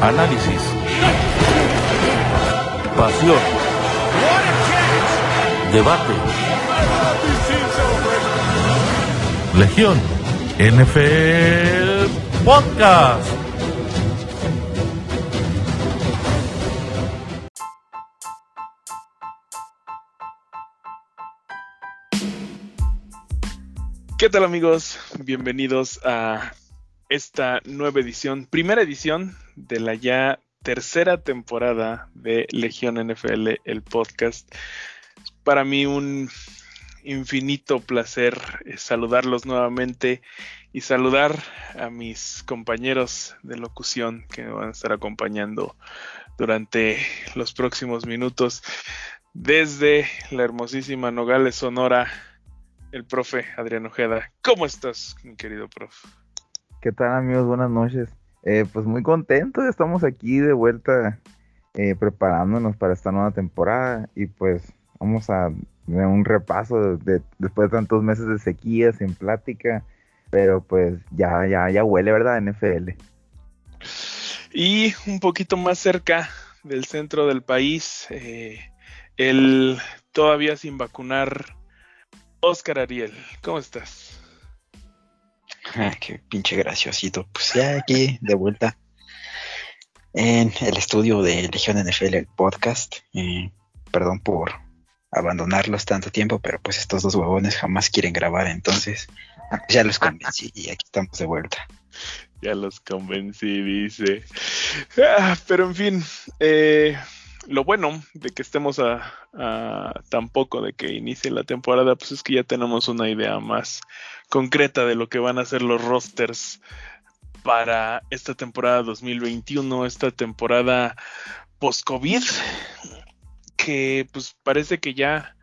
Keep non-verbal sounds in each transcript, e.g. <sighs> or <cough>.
análisis, pasión, debate. Legión NFL Podcast. ¿Qué tal amigos? Bienvenidos a esta nueva edición, primera edición de la ya tercera temporada de Legión NFL, el podcast. Para mí un infinito placer eh, saludarlos nuevamente y saludar a mis compañeros de locución que me van a estar acompañando durante los próximos minutos desde la hermosísima Nogales, Sonora, el profe Adrián Ojeda. ¿Cómo estás, mi querido profe? ¿Qué tal amigos? Buenas noches. Eh, pues muy contentos, estamos aquí de vuelta eh, preparándonos para esta nueva temporada y pues vamos a dar un repaso de, después de tantos meses de sequía sin plática, pero pues ya, ya, ya huele, ¿verdad? NFL. Y un poquito más cerca del centro del país, eh, el todavía sin vacunar Oscar Ariel. ¿Cómo estás? Ah, qué pinche graciosito. Pues ya aquí de vuelta en el estudio de Legión NFL, el podcast. Eh, perdón por abandonarlos tanto tiempo, pero pues estos dos huevones jamás quieren grabar, entonces ya los convencí y aquí estamos de vuelta. Ya los convencí, dice. Ah, pero en fin, eh, lo bueno de que estemos a, tan poco de que inicie la temporada, pues es que ya tenemos una idea más concreta de lo que van a ser los rosters para esta temporada 2021, esta temporada post-COVID, que pues parece que ya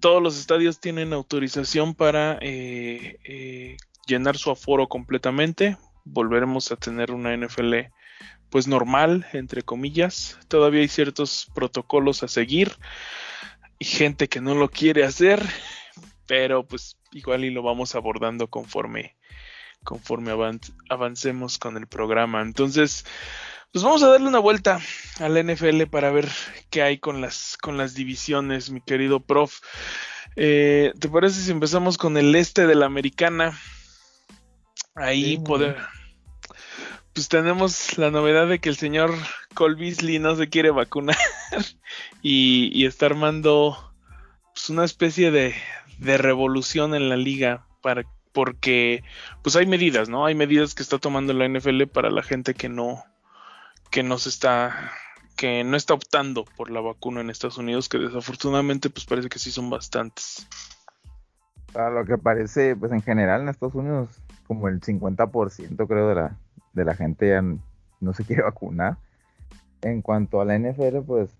todos los estadios tienen autorización para eh, eh, llenar su aforo completamente. Volveremos a tener una NFL pues normal, entre comillas. Todavía hay ciertos protocolos a seguir y gente que no lo quiere hacer, pero pues igual y lo vamos abordando conforme conforme avancemos con el programa. Entonces, pues vamos a darle una vuelta a la NFL para ver qué hay con las, con las divisiones, mi querido prof. Eh, ¿Te parece si empezamos con el este de la americana? Ahí poder, pues tenemos la novedad de que el señor Beasley no se quiere vacunar <laughs> y, está armando pues, una especie de, revolución en la liga para, porque pues hay medidas, ¿no? Hay medidas que está tomando la NFL para la gente que no que no se está que no está optando por la vacuna en Estados Unidos, que desafortunadamente pues parece que sí son bastantes. A lo que parece, pues en general en Estados Unidos como el 50% creo de la de la gente ya no se <laughs> quiere vacunar. En cuanto a la NFL, pues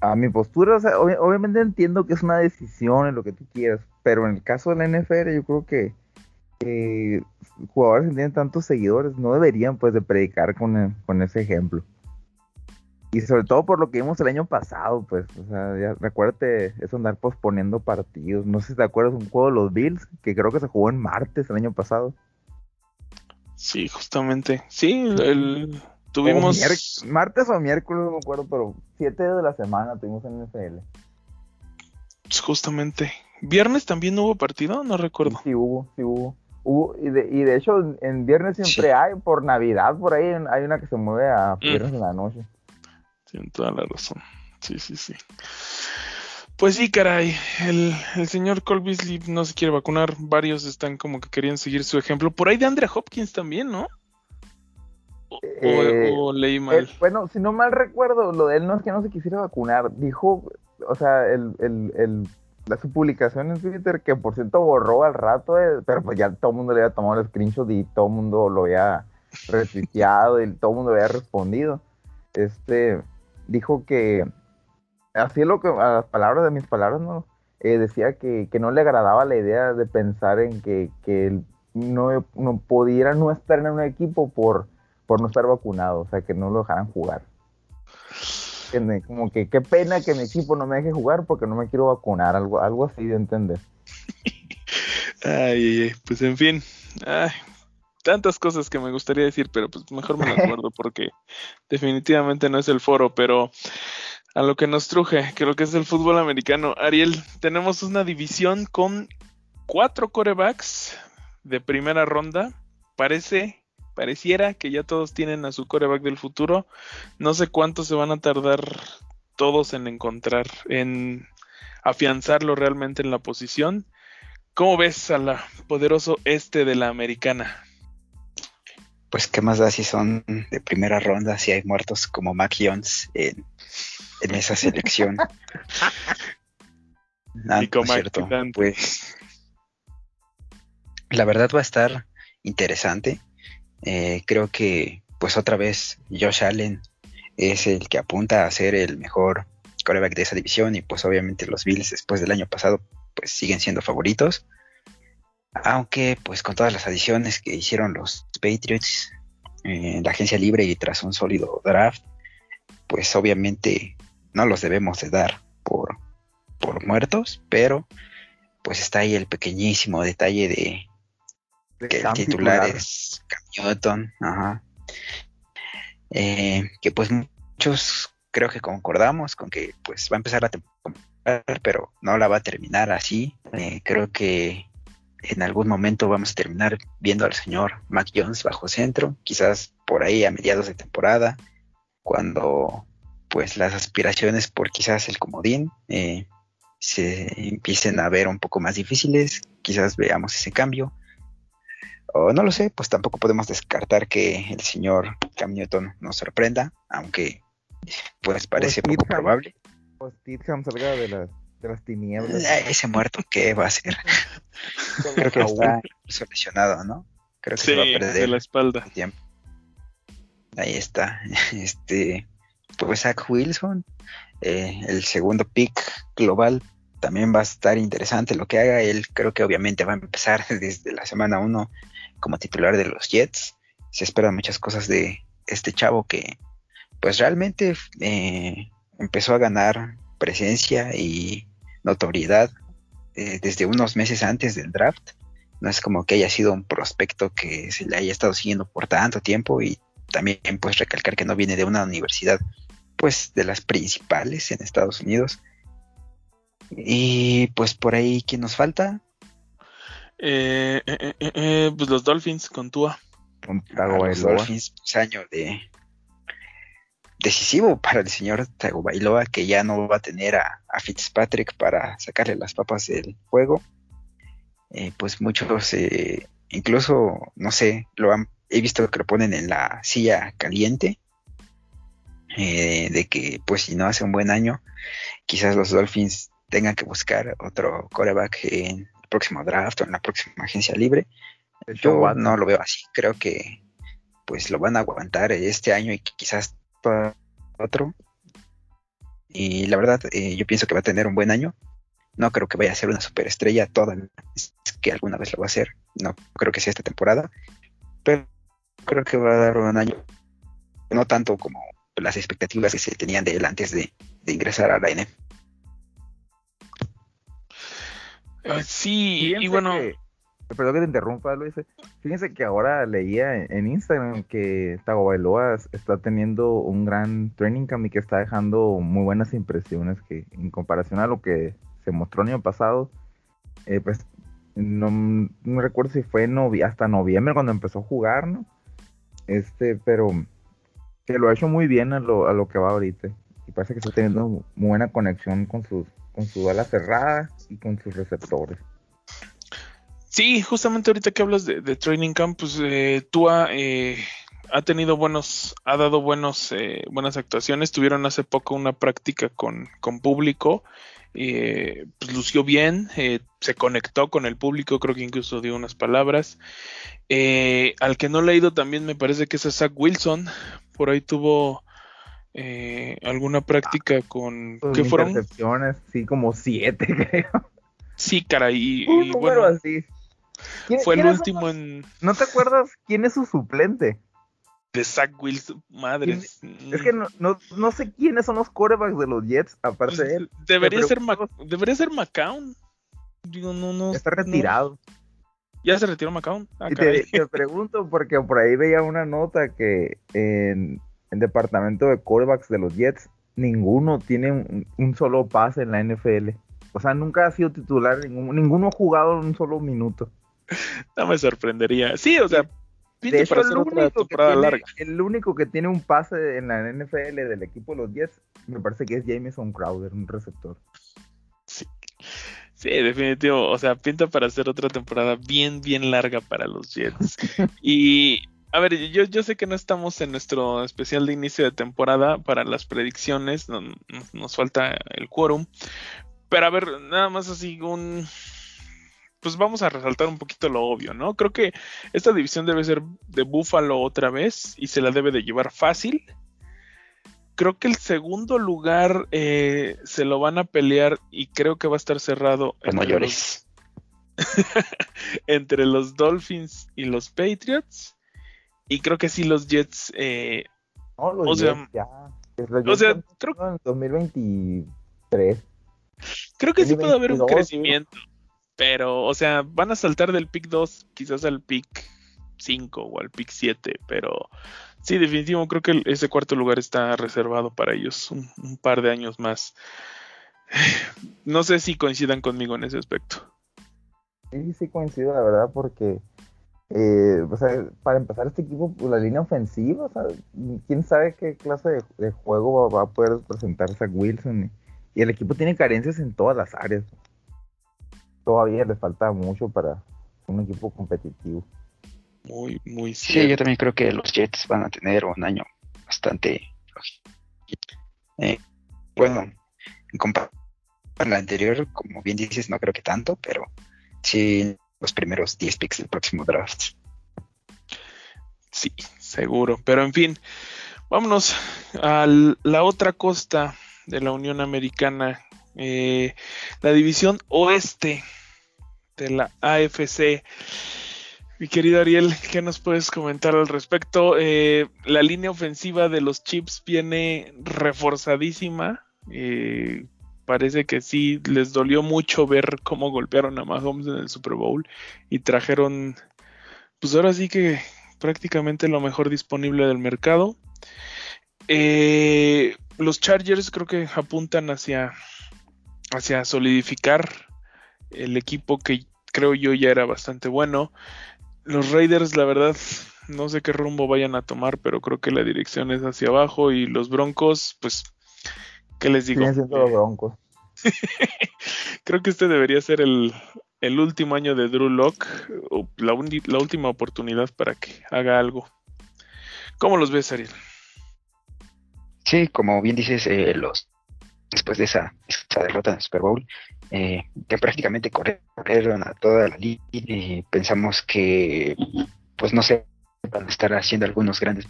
a mi postura, obviamente entiendo que es una decisión en lo que tú quieras, pero en el caso de la NFL yo creo que jugadores que tienen tantos seguidores no deberían pues de predicar con, con ese ejemplo. Y sobre todo por lo que vimos el año pasado, pues, o sea, ya, recuérdate eso andar posponiendo partidos. No sé si te acuerdas un juego de los Bills, que creo que se jugó en martes el año pasado. Sí, justamente. Sí, el, tuvimos. martes o miércoles, no me acuerdo, pero siete de la semana tuvimos en NFL. Justamente. ¿Viernes también hubo partido? No recuerdo. Sí, hubo, sí hubo. hubo y, de, y de hecho, en viernes siempre hay, por Navidad, por ahí hay una que se mueve a mm. viernes en la noche. Tienen toda la razón. Sí, sí, sí. Pues sí, caray, el, señor Cole Beasley no se quiere vacunar, varios están como que querían seguir su ejemplo. Por ahí de Andrea Hopkins también, ¿no? O, eh, leí mal. bueno, si no mal recuerdo, lo de él no es que no se quisiera vacunar, dijo, o sea, el, el, la, su publicación en Twitter, que por cierto borró al rato, eh, pero pues ya todo el mundo le había tomado el screenshot y todo el mundo lo había retuiteado y todo el mundo había respondido. Este, dijo que así es lo que, a las palabras de mis palabras, ¿no? Eh, decía que, no le agradaba la idea de pensar en que, que no, no, pudiera no estar en un equipo por, por no estar vacunado, o sea, que no lo dejaran jugar. Como que qué pena que mi equipo no me deje jugar porque no me quiero vacunar, algo, algo así de entender. Ay, pues en fin, tantas cosas que me gustaría decir, pero pues mejor me las <laughs> guardo porque definitivamente no es el foro, pero a lo que nos truje, lo que es el fútbol americano. Ariel, tenemos una división con cuatro corebacks de primera ronda. Parece, pareciera que ya todos tienen a su coreback del futuro. No sé cuánto se van a tardar todos en encontrar, en afianzarlo realmente en la posición. ¿Cómo ves a la poderoso este de la americana? Pues qué más da si son de primera ronda, si hay muertos como Mac Jones en, esa selección. <laughs> como cierto, pues la verdad va a estar interesante. Eh, creo que pues otra vez Josh Allen es el que apunta a ser el mejor coreback de esa división y pues obviamente los Bills después del año pasado pues siguen siendo favoritos. Aunque pues con todas las adiciones que hicieron los Patriots en la agencia libre y tras un sólido draft, pues obviamente no los debemos de dar por, por muertos, pero pues está ahí el pequeñísimo detalle de, que el titular, es Cam ajá. Eh, que pues muchos creo que concordamos con que pues va a empezar la temporada, pero no la va a terminar así. Eh, creo que en algún momento vamos a terminar viendo al señor Mac Jones bajo centro, quizás por ahí a mediados de temporada, cuando pues las aspiraciones por quizás el comodín eh, se empiecen a ver un poco más difíciles, quizás veamos ese cambio. O no lo sé, pues tampoco podemos descartar que el señor Cam Newton nos sorprenda, aunque pues parece poco probable. Pues salga de las de las tinieblas. Ese muerto, ¿qué va a hacer? <laughs> Creo que está solucionado, ¿no? Creo que se va a perder la espalda. Tiempo. Ahí está. <laughs> Este, pues Zach Wilson, eh, el segundo pick global, también va a estar interesante lo que haga. Él creo que obviamente va a empezar <laughs> desde la semana 1 como titular de los Jets. Se esperan muchas cosas de este chavo que, pues realmente eh, empezó a ganar presencia y notoriedad eh, desde unos meses antes del draft. No es como que haya sido un prospecto que se le haya estado siguiendo por tanto tiempo y también pues recalcar que no viene de una universidad pues de las principales en Estados Unidos. Y pues por ahí, ¿quién nos falta? Eh, eh, pues los Dolphins con Tua. Con los Dolphins, pues, año de, decisivo para el señor Tagovailoa que ya no va a tener a, Fitzpatrick para sacarle las papas del juego. Eh, pues muchos, eh, incluso, no sé, lo han, he visto que lo ponen en la silla caliente. Eh, de que pues si no hace un buen año, quizás los Dolphins tengan que buscar otro coreback en el próximo draft o en la próxima agencia libre. Yo no lo veo así, creo que pues lo van a aguantar este año y quizás otro. Y la verdad, eh, yo pienso que va a tener un buen año. No creo que vaya a ser una superestrella toda es que alguna vez lo va a hacer. No creo que sea esta temporada. Pero creo que va a dar un año. No tanto como las expectativas que se tenían de él antes de, ingresar a la NFL. Ah, sí, y bueno. Perdón que te interrumpa, Luis. Fíjense que ahora leía en Instagram que Tagovailoa está teniendo un gran training camp y que está dejando muy buenas impresiones que en comparación a lo que se mostró el año pasado, eh, pues no, recuerdo si fue hasta noviembre cuando empezó a jugar, ¿no? Este, pero que lo ha hecho muy bien a lo, a lo que va ahorita. Y parece que está teniendo muy buena conexión con sus con su ala cerrada y con sus receptores. Sí, justamente ahorita que hablas de, Training Camp, pues eh, eh, ha tenido buenos, ha dado buenos, eh, buenas actuaciones. Tuvieron hace poco una práctica con, con público, eh, pues lució bien, se conectó con el público, creo que incluso dio unas palabras. al que no le ha ido también me parece que es a Zach Wilson, por ahí tuvo alguna práctica con... ¿Qué fueron? Sí, como siete, <laughs> creo. Sí, caray. Y, bueno, así. Fue el último en. ¿No te acuerdas quién es su suplente? De Zach Wilson, madre. Es que no, sé quiénes son los corebacks de los Jets, aparte pues, de él. Debería ser, debería ser McCown. Digo, no, no. Está retirado. ¿Ya se retiró McCown? Ah, te, <laughs> pregunto porque por ahí veía una nota que en el departamento de quarterbacks de los Jets, ninguno tiene un, solo pase en la NFL. O sea, nunca ha sido titular, ninguno, ha jugado un solo minuto. <laughs> No me sorprendería. Sí, o sea, de hecho, el, único que tiene, el único que tiene un pase en la NFL del equipo de los Jets, me parece que es Jameson Crowder, un receptor. Sí. Sí, definitivo. O sea, pinta para hacer otra temporada bien, bien larga para los Jets. <laughs> y a ver, yo, yo sé que no estamos en nuestro especial de inicio de temporada para las predicciones, nos falta el quórum, pero a ver, nada más así un... Pues vamos a resaltar un poquito lo obvio, ¿no? Creo que esta división debe ser de Buffalo otra vez y se la debe de llevar fácil. Creo que el segundo lugar eh, se lo van a pelear y creo que va a estar cerrado. Los mayores. <laughs> entre los Dolphins y los Patriots. Y creo que sí los Jets. Eh, no, los o Jets ya. o sea, creo que. En 2023. Creo que sí puede haber un crecimiento. Pero, o sea, van a saltar del pick 2 quizás al pick 5 o al pick 7. Pero sí, definitivo, creo que ese cuarto lugar está reservado para ellos un, par de años más. <sighs> No sé si coincidan conmigo en ese aspecto. Sí, sí coincido, la verdad, porque eh, para empezar este equipo, pues, la línea ofensiva, o sea, quién sabe qué clase de, juego va, a poder presentarse a Wilson. Y, el equipo tiene carencias en todas las áreas. Todavía le falta mucho para un equipo competitivo. Muy, muy Sí, yo también creo que los Jets van a tener un año bastante. Eh, bueno, en comparación con la anterior, como bien dices, no creo que tanto, pero sí los primeros 10 picks del próximo draft. Sí, seguro. Pero en fin, vámonos a la otra costa de la Unión Americana, eh, la división oeste de la AFC. Mi querido Ariel, ¿qué nos puedes comentar al respecto? Eh, la línea ofensiva de los Chips viene reforzadísima. Eh, parece que sí les dolió mucho ver cómo golpearon a Mahomes en el Super Bowl y trajeron, pues ahora sí que prácticamente lo mejor disponible del mercado. Eh, los Chargers creo que apuntan hacia, hacia solidificar el equipo que creo yo ya era bastante bueno. Los Raiders, la verdad, no sé qué rumbo vayan a tomar, pero creo que la dirección es hacia abajo y los Broncos, pues ¿Qué les digo? <laughs> Creo que este debería ser el, último año de Drew Locke, la, la, última oportunidad para que haga algo. ¿Cómo los ves, Ariel? Sí, como bien dices, eh, los después de esa, derrota en el Super Bowl, eh, que prácticamente corrieron a toda la liga y pensamos que, pues no sé, van a estar haciendo algunos grandes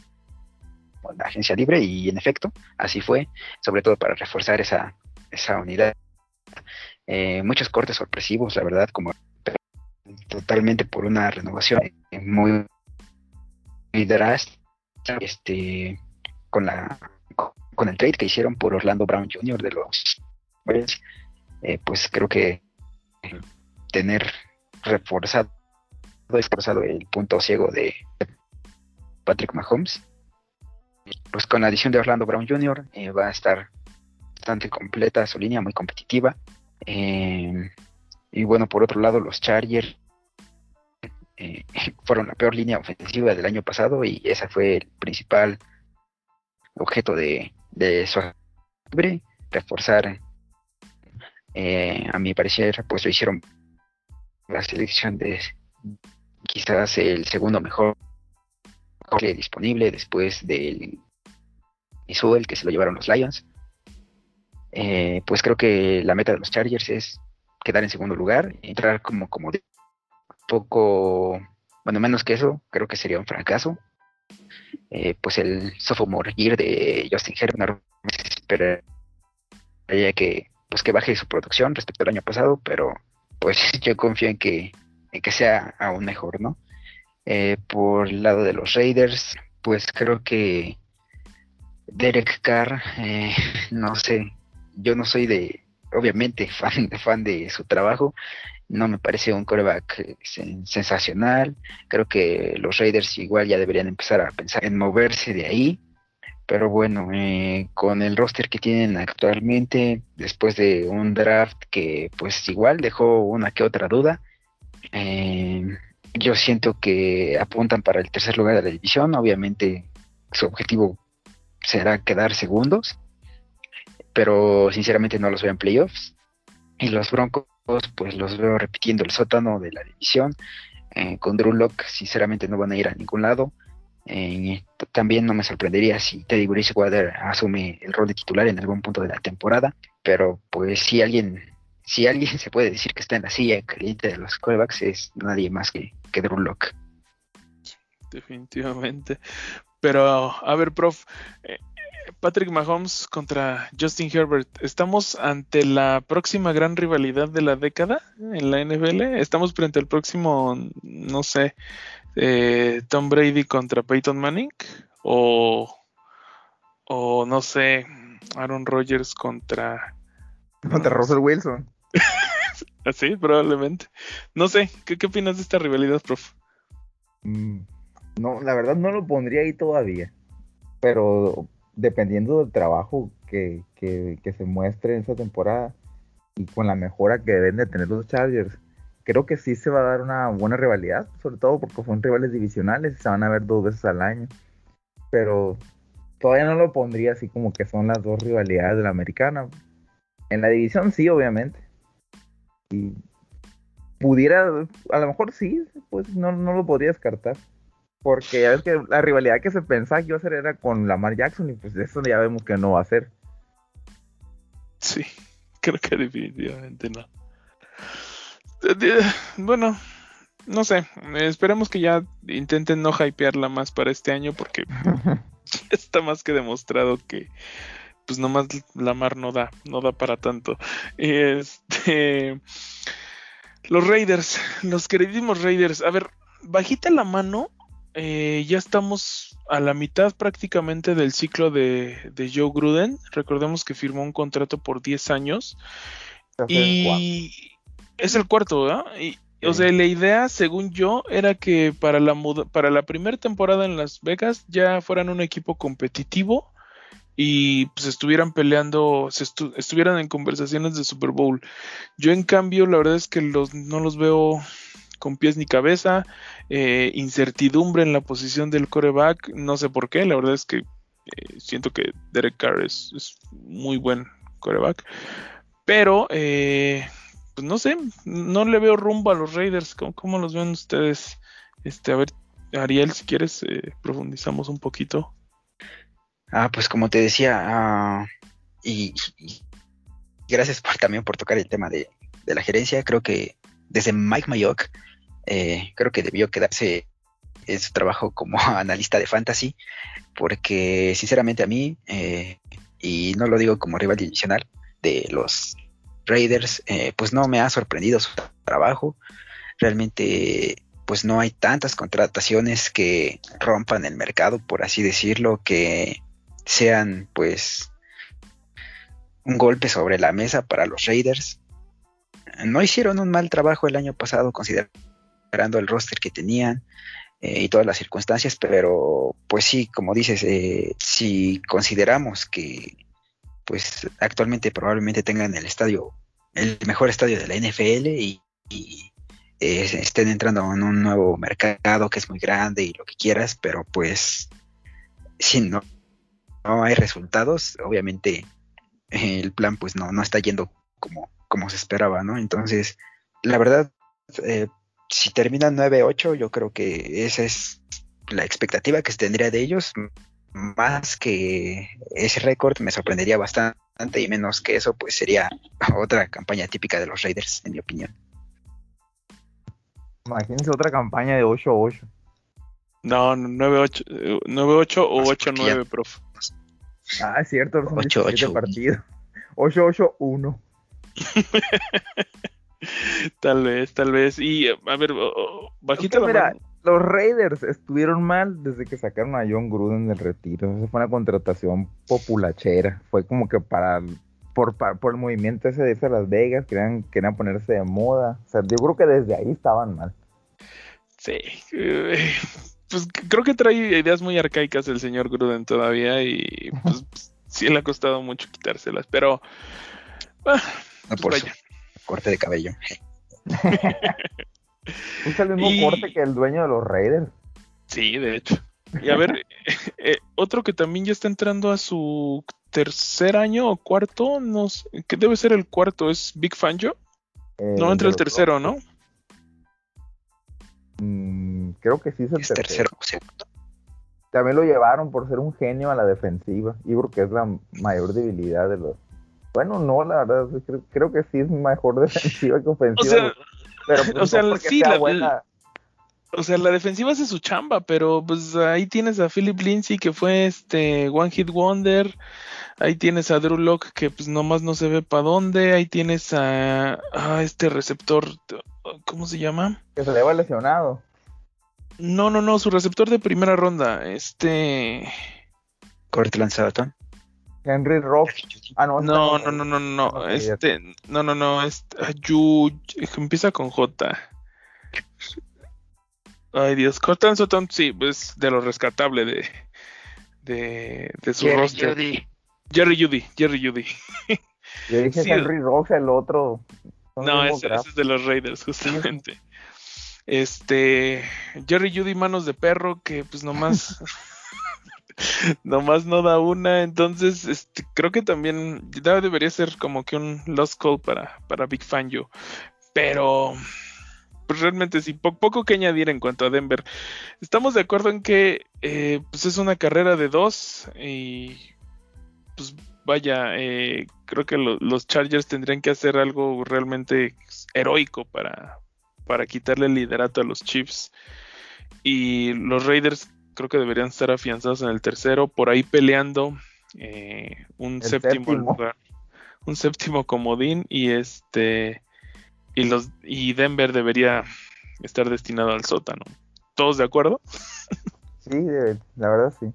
la agencia libre y en efecto así fue, sobre todo para reforzar esa, esa unidad. Eh, muchos cortes sorpresivos, la verdad, como totalmente por una renovación muy, muy drástica, este, con la con el trade que hicieron por Orlando Brown Jr. de los eh, pues creo que tener reforzado, reforzado el punto ciego de Patrick Mahomes pues con la adición de Orlando Brown Jr. Eh, va a estar bastante completa su línea, muy competitiva. Eh, y bueno, por otro lado, los Chargers <laughs> fueron la peor línea ofensiva del año pasado y ese fue el principal objeto de, de su reforzar. A mi parecer, pues lo hicieron la selección de quizás el segundo mejor disponible después del el que se lo llevaron los Lions. Eh, pues creo que la meta de los Chargers es quedar en segundo lugar, entrar como, como poco, bueno, menos que eso, creo que sería un fracaso. Eh, pues el sophomore year de Justin Herbert esperaría que, pues que baje su producción respecto al año pasado, pero pues <laughs> yo confío en que, en que sea aún mejor, ¿no? Eh, por el lado de los Raiders, pues creo que Derek Carr, eh, <laughs> no sé, yo no soy de, obviamente, <laughs> fan, fan de su trabajo no me parece un coreback eh, sensacional. Creo que los Raiders igual ya deberían empezar a pensar en moverse de ahí. Pero bueno, eh, con el roster que tienen actualmente, después de un draft que pues igual dejó una que otra duda, eh, yo siento que apuntan para el tercer lugar de la división. Obviamente su objetivo será quedar segundos, pero sinceramente no los veo en playoffs. Y los Broncos, pues los veo repitiendo el sótano de la división. Eh, con Drew Locke, sinceramente no van a ir a ningún lado. También no me sorprendería si Teddy Bridgewater asume el rol de titular en algún punto de la temporada, pero pues si alguien, si alguien se puede decir que está en la silla caliente de los callbacks es nadie más que, que Drew Locke. Definitivamente. Pero, a ver, prof, eh, Patrick Mahomes contra Justin Herbert. ¿Estamos ante la próxima gran rivalidad de la década en la NFL? ¿Estamos frente al próximo, no sé, eh, Tom Brady contra Peyton Manning? ¿O, o no sé, Aaron Rodgers contra... Contra Russell Wilson. <laughs> Así, probablemente. No sé, ¿qué, ¿qué opinas de esta rivalidad, prof? Mm, no, la verdad no lo pondría ahí todavía. Pero dependiendo del trabajo que, se muestre en esa temporada y con la mejora que deben de tener los Chargers, creo que sí se va a dar una buena rivalidad, sobre todo porque son rivales divisionales y se van a ver dos veces al año. Pero todavía no lo pondría así como que son las dos rivalidades de la americana. En la división sí, obviamente. Y pudiera, a lo mejor sí, pues no, no lo podría descartar. Porque ya ves que la rivalidad que se pensaba que iba a ser era con Lamar Jackson y pues eso ya vemos que no va a ser. Sí, <laughs> creo que definitivamente no. Bueno, no sé, esperemos que ya intenten no hypearla más para este año porque <laughs> <laughs> está más que demostrado que pues nomás Lamar no da, no da para tanto. Este los Raiders, los queridísimos Raiders, a ver, bajita la mano eh, ya estamos a la mitad prácticamente del ciclo de, Joe Gruden. Recordemos que firmó un contrato por 10 años. y es el cuarto, ¿verdad? Y, O sea, la idea, según yo, era que para la, para la primera temporada en Las Vegas ya fueran un equipo competitivo y pues estuvieran peleando, estuvieran en conversaciones de Super Bowl. Yo en cambio, la verdad es que los, no los veo con pies ni cabeza, eh, incertidumbre en la posición del coreback, no sé por qué, la verdad es que eh, siento que Derek Carr es, muy buen coreback, pero eh, pues no sé, no le veo rumbo a los Raiders, ¿cómo, los ven ustedes? Este, a ver, Ariel, si quieres, profundizamos un poquito. Ah, pues como te decía, ah, y, gracias por, también por tocar el tema de, de la gerencia, creo que desde Mike Mayock eh, creo que debió quedarse en su trabajo como <laughs> analista de fantasy, porque sinceramente a mí, eh, y no lo digo como rival divisional de los Raiders, eh, pues no me ha sorprendido su trabajo. Realmente, pues no hay tantas contrataciones que rompan el mercado, por así decirlo, que sean pues un golpe sobre la mesa para los Raiders. No hicieron un mal trabajo el año pasado, considerando el roster que tenían eh, y todas las circunstancias, pero pues sí, como dices, eh, si consideramos que pues actualmente probablemente tengan el estadio, el mejor estadio de la NFL y, eh, estén entrando en un nuevo mercado que es muy grande y lo que quieras, pero pues si no, no hay resultados, obviamente el plan pues no, no está yendo como, como se esperaba, ¿no? Entonces, la verdad, eh, si terminan 9-8, yo creo que esa es la expectativa que se tendría de ellos. Más que ese récord me sorprendería bastante y menos que eso, pues sería <laughs> otra campaña típica de los Raiders, en mi opinión. Imagínense otra campaña de 8-8. No, 9-8 eh, o 8-9, prof. Ah, es cierto, 8-8 partido. 8-8-1. tal vez, tal vez. Y a ver, bajita la Los Raiders estuvieron mal desde que sacaron a John Gruden del retiro. Esa fue una contratación populachera. Fue como que para por, por el movimiento ese de irse a Las Vegas, querían, querían ponerse de moda. O sea, yo creo que desde ahí estaban mal. Sí, eh, pues creo que trae ideas muy arcaicas el señor Gruden todavía y pues, sí le ha costado mucho quitárselas, pero ah, pues corte de cabello. <laughs> es el mismo corte que el dueño de los Raiders. Sí, de hecho. Y a ver, <laughs> eh, otro que también ya está entrando a su tercer año o cuarto, no sé, ¿qué debe ser el cuarto? ¿Es Big Fangio? no entra el tercero, ¿no? Mm, creo que sí es el tercero. También lo llevaron por ser un genio a la defensiva. Y porque es la mayor debilidad de los. Bueno, no, la verdad, creo, que sí es mejor <laughs> defensiva que ofensiva. O sea, pero, <laughs> pues, o sea sí, la, buena. O sea, la defensiva hace su chamba, pero pues ahí tienes a Philip Lindsay que fue este One Hit Wonder, ahí tienes a Drew Locke que pues nomás no se ve para dónde, ahí tienes a, este receptor, ¿cómo se llama? Que se le va lesionado. No, no, no, su receptor de primera ronda, este... Cortland Sutton. Henry Rock. Ah, no, no, no, no, no, no, este, no, no, no, este, Yu, empieza con J. Ay Dios, Cortland Sutton, sí, pues de lo rescatable de, de, de su Jerry roster. Judy. Jerry Judy, Jerry Judy. <laughs> Yo dije Henry Rock, el otro. No, ese, es de los Raiders, justamente. Este, Jerry Judy, manos de perro, que pues nomás, <laughs> <laughs> nomás no da una. Entonces, este, creo que también debería ser como que un lost call para, para Big Fan Yo. Pero pues realmente sí, poco que añadir en cuanto a Denver. Estamos de acuerdo en que eh, pues es una carrera de dos y pues vaya, eh, creo que los Chargers tendrían que hacer algo realmente heroico para, para quitarle el liderato a los Chiefs. Y los Raiders creo que deberían estar afianzados en el tercero, por ahí peleando eh, un séptimo, lugar, un séptimo comodín y este y los y Denver debería estar destinado al sótano. ¿Todos de acuerdo? Sí, la verdad sí.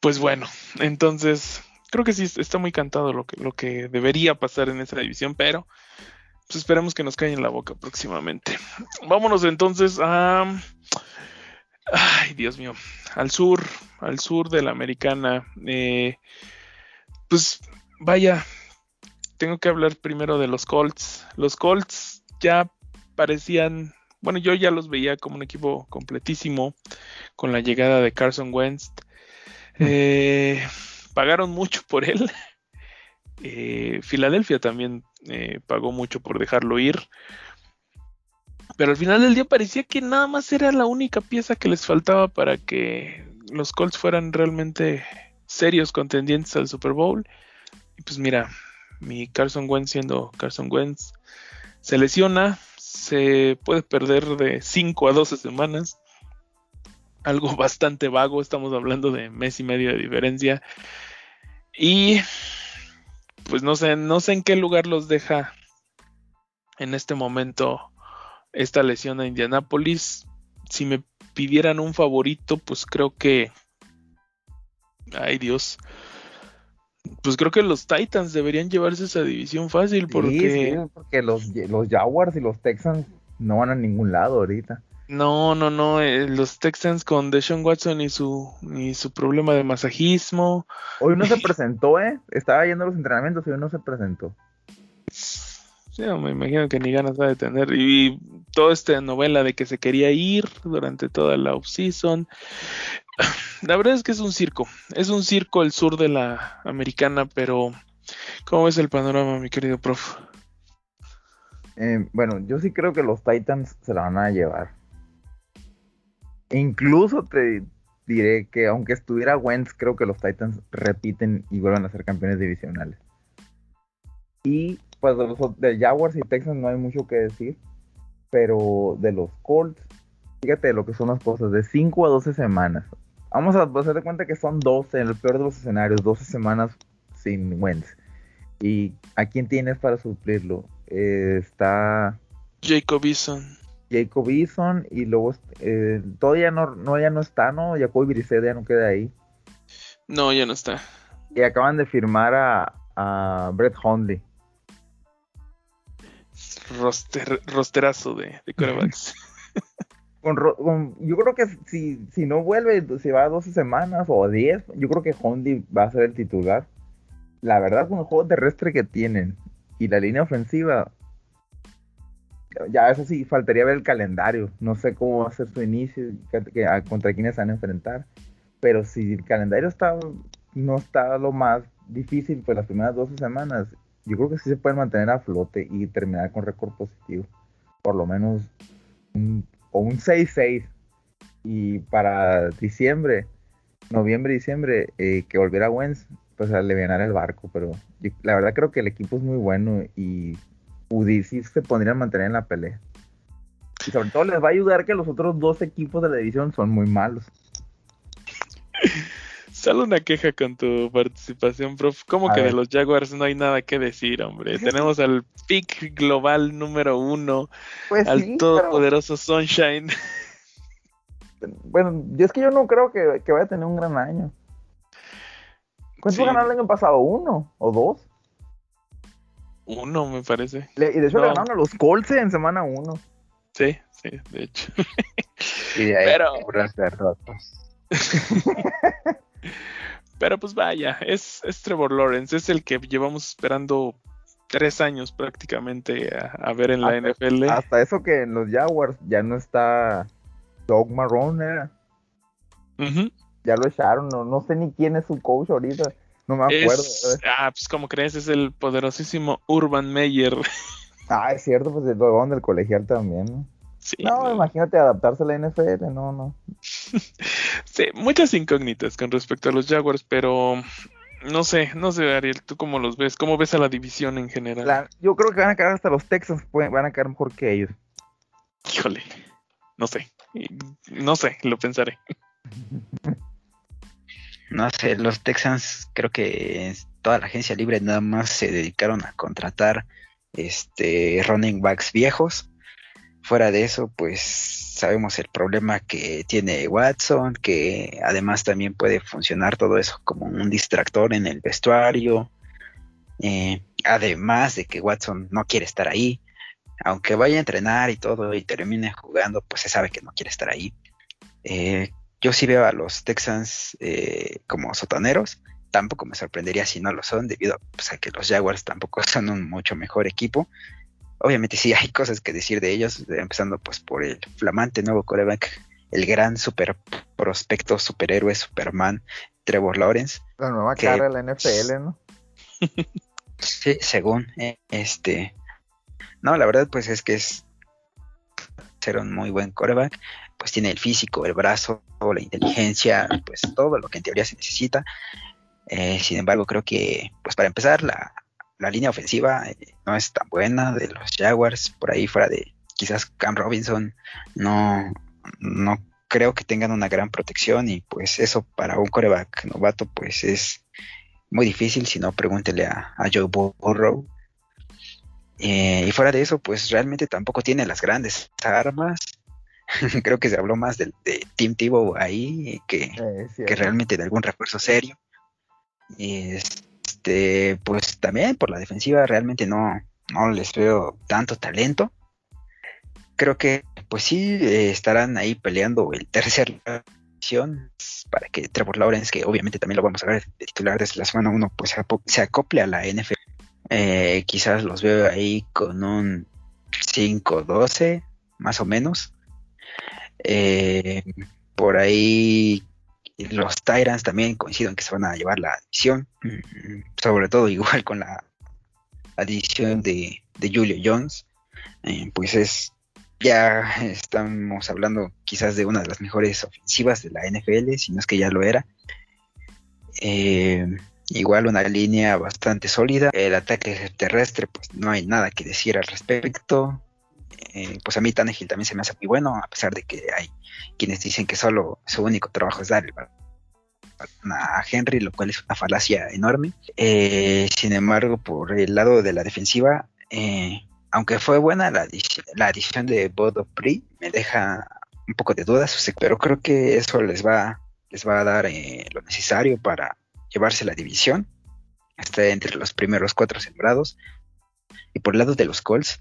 Pues bueno, entonces creo que sí está muy cantado lo que, lo que debería pasar en esa división, pero pues esperemos que nos caiga en la boca próximamente. Vámonos entonces a ay Dios mío, al sur, al sur de la americana. Eh, pues vaya, tengo que hablar primero de los Colts. Los Colts ya parecían, bueno, yo ya los veía como un equipo completísimo con la llegada de Carson Wentz. Eh, pagaron mucho por él. Eh, Filadelfia también eh, pagó mucho por dejarlo ir. Pero al final del día parecía que nada más era la única pieza que les faltaba para que los Colts fueran realmente serios contendientes al Super Bowl. Y pues mira, mi Carson Wentz siendo Carson Wentz, se lesiona, se puede perder de 5 a 12 semanas. Algo <laughs> bastante vago, estamos hablando de mes y medio de diferencia. Y pues no sé, no sé en qué lugar los deja en este momento esta lesión a Indianapolis. Si me pidieran un favorito, pues creo que. Ay Dios pues creo que los Titans deberían llevarse esa división fácil porque... porque los, los Jaguars y los Texans no van a ningún lado ahorita. No, no, no, eh, los Texans con Deshaun Watson y su, y su problema de masajismo. Hoy no se <laughs> presentó, ¿eh? Estaba yendo a los entrenamientos y hoy no se presentó. Sí, me imagino que ni ganas va a tener. Y toda esta novela de que se quería ir durante toda la off-season. La verdad es que es un circo. Es un circo el sur de la americana, pero ¿cómo es el panorama, mi querido prof? Eh, bueno, yo sí creo que los Titans se la van a llevar. Incluso te diré que aunque estuviera Wentz, creo que los Titans repiten y vuelven a ser campeones divisionales. Y pues de los de Jaguars y Texans no hay mucho que decir, pero de los Colts, fíjate lo que son las cosas, de 5 a 12 semanas. Vamos a hacer de cuenta que son 12, en el peor de los escenarios, 12 semanas sin Wentz. ¿Y a quién tienes para suplirlo? Eh, está... Jacob Eason. Jacob Eason y luego eh, todavía no, no, ya no está, ¿no? Jacob Brissett ya no queda ahí. No, ya no está. Y acaban de firmar a, a Brett Hundley. Roster, rosterazo de, de corebacks. <laughs> <laughs> con, yo creo que si, si no vuelve, si va a 12 semanas o 10, yo creo que Hondi va a ser el titular. La verdad, con el juego terrestre que tienen y la línea ofensiva, ya eso sí, faltaría ver el calendario. No sé cómo va a ser su inicio, contra quiénes se van a enfrentar. Pero si el calendario está, no está lo más difícil, pues las primeras 12 semanas, yo creo que sí se pueden mantener a flote y terminar con récord positivo. Por lo menos un o un 6-6 y para diciembre, noviembre, diciembre, eh, que volviera Wentz, pues a aliviar el barco, pero la verdad creo que el equipo es muy bueno y UDC se pondría a mantener en la pelea. Y sobre todo les va a ayudar que los otros dos equipos de la división son muy malos. Solo una queja con tu participación, prof. ¿Cómo que de los Jaguars no hay nada que decir, hombre? Tenemos al pick global número uno, pues al todopoderoso Sunshine. <laughs> Bueno, es que yo no creo que, vaya a tener un gran año. ¿Cuánto ganaron el año pasado? ¿Uno o dos? Uno, me parece. y de hecho le ganaron a los Colts en semana uno. Sí, sí, de hecho. y de ahí Pero... <laughs> Pero pues vaya, es, Trevor Lawrence, es el que llevamos esperando tres años prácticamente a, ver en la NFL. Hasta eso que en los Jaguars ya no está Doug Marrone. Ya lo echaron, no, sé ni quién es su coach ahorita. No me acuerdo. ah, pues como crees, es el poderosísimo Urban Meyer. <laughs> Ah, es cierto, pues el del colegial también no, imagínate adaptarse a la NFL, no, no. <laughs> sí, muchas incógnitas con respecto a los Jaguars, pero no sé, no sé, Ariel, ¿tú cómo los ves? ¿Cómo ves a la división en general? yo creo que van a quedar hasta los Texans, van a quedar mejor que ellos. Híjole, no sé, no sé, lo pensaré. <laughs> No sé, los Texans creo que toda la agencia libre nada más se dedicaron a contratar este running backs viejos Fuera de eso, pues sabemos el problema que tiene Watson, que además también puede funcionar todo eso como un distractor en el vestuario. Eh, además de que Watson no quiere estar ahí, aunque vaya a entrenar y todo y termine jugando, pues se sabe que no quiere estar ahí. Eh, yo sí veo a los Texans eh, como sotaneros. Tampoco me sorprendería si no lo son, debido pues, a que los Jaguars tampoco <laughs> son un mucho mejor equipo obviamente sí hay cosas que decir de ellos, empezando pues por el flamante nuevo coreback, el gran super prospecto, superhéroe, Superman, Trevor Lawrence. La nueva cara de la NFL, ¿no? <laughs> sí, según eh, este. No, la verdad, pues es que es ser un muy buen coreback. Pues tiene el físico, el brazo, la inteligencia, pues todo lo que en teoría se necesita. Eh, sin embargo, creo que, pues para empezar, la, la línea ofensiva eh, no es tan buena de los Jaguars, por ahí fuera de quizás Cam Robinson, no, no creo que tengan una gran protección y pues eso para un coreback novato pues es muy difícil, si no pregúntele a, Joe Burrow. Eh, y fuera de eso, pues realmente tampoco tiene las grandes armas. <laughs> creo que se habló más de, de Tim Tebow ahí que, eh, que realmente de algún refuerzo serio. Este, pues también por la defensiva realmente no, no les veo tanto talento. Creo que pues sí eh, estarán ahí peleando el tercer posición para que Trevor Lawrence, que obviamente también lo vamos a ver de titular desde la semana 1, pues se acople a la NFL. Eh, quizás los veo ahí con un 5-12, más o menos. Eh, por ahí los Tyrants también coinciden que se van a llevar la adición, mm, sobre todo <laughs> igual con la adición de, Julio Jones, eh, pues es ya estamos hablando quizás de una de las mejores ofensivas de la NFL, si no es que ya lo era. Eh, igual una línea bastante sólida. El ataque terrestre, pues no hay nada que decir al respecto. Eh, pues a mí Tannehill también se me hace muy bueno, a pesar de que hay quienes dicen que solo su único trabajo es dar el a Henry, lo cual es una falacia enorme. Eh, sin embargo, por el lado de la defensiva, eh, aunque fue buena la, adición, de Bodo Pri, me deja un poco de dudas, pero creo que eso les va, les va a dar lo necesario para llevarse la división. Está entre los primeros cuatro sembrados. Y por el lado de los Colts,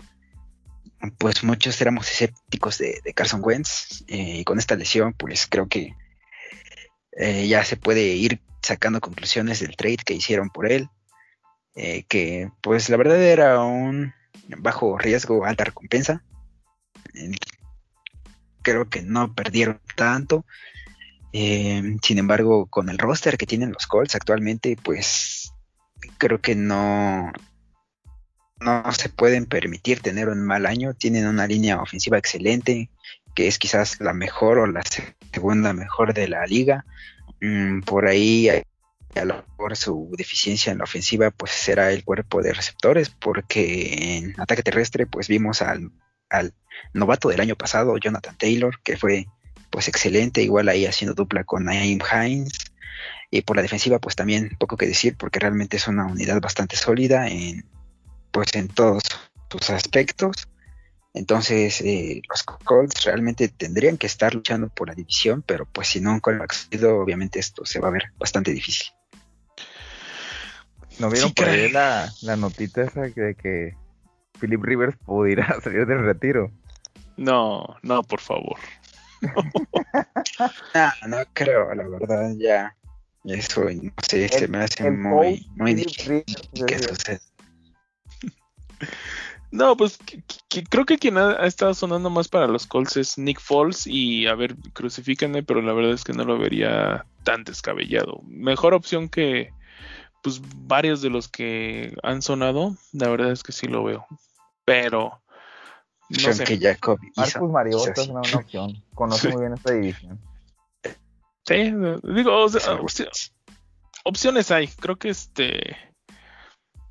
pues muchos éramos escépticos de, Carson Wentz. Eh, y con esta lesión, pues creo que eh, ya se puede ir sacando conclusiones del trade que hicieron por él. Eh, que pues la verdad era un bajo riesgo, alta recompensa. creo que no perdieron tanto. Sin embargo, con el roster que tienen los Colts actualmente, pues creo que no, no se pueden permitir tener un mal año. Tienen una línea ofensiva excelente, que es quizás la mejor o la segunda mejor de la liga. Mm, por ahí, a lo mejor su deficiencia en la ofensiva, pues será el cuerpo de receptores, porque en ataque terrestre, pues vimos al, novato del año pasado, Jonathan Taylor, que fue pues excelente, igual ahí haciendo dupla con Naim Hines. Y por la defensiva, pues también poco que decir, porque realmente es una unidad bastante sólida en, pues en todos sus aspectos. Entonces, eh, los Colts realmente tendrían que estar luchando por la división, pero pues si no han accedido, obviamente esto se va a ver bastante difícil. ¿No vieron por ahí la, la notita esa de que Philip Rivers pudiera <laughs> salir del retiro? No, no, por favor. <laughs> no, no creo, la verdad, ya. Eso, no sé, se me hace muy, muy difícil que suceda. <laughs> No, pues creo que quien ha, estado sonando más para los Colts es Nick Foles y a ver, crucifíquenme, pero la verdad es que no lo vería tan descabellado. Mejor opción que pues varios de los que han sonado, la verdad es que sí lo veo. Pero no sé. Jacob Marcus Mariota es una buena opción. Conoce muy bien esta división. Sí, digo, opciones hay. Creo que este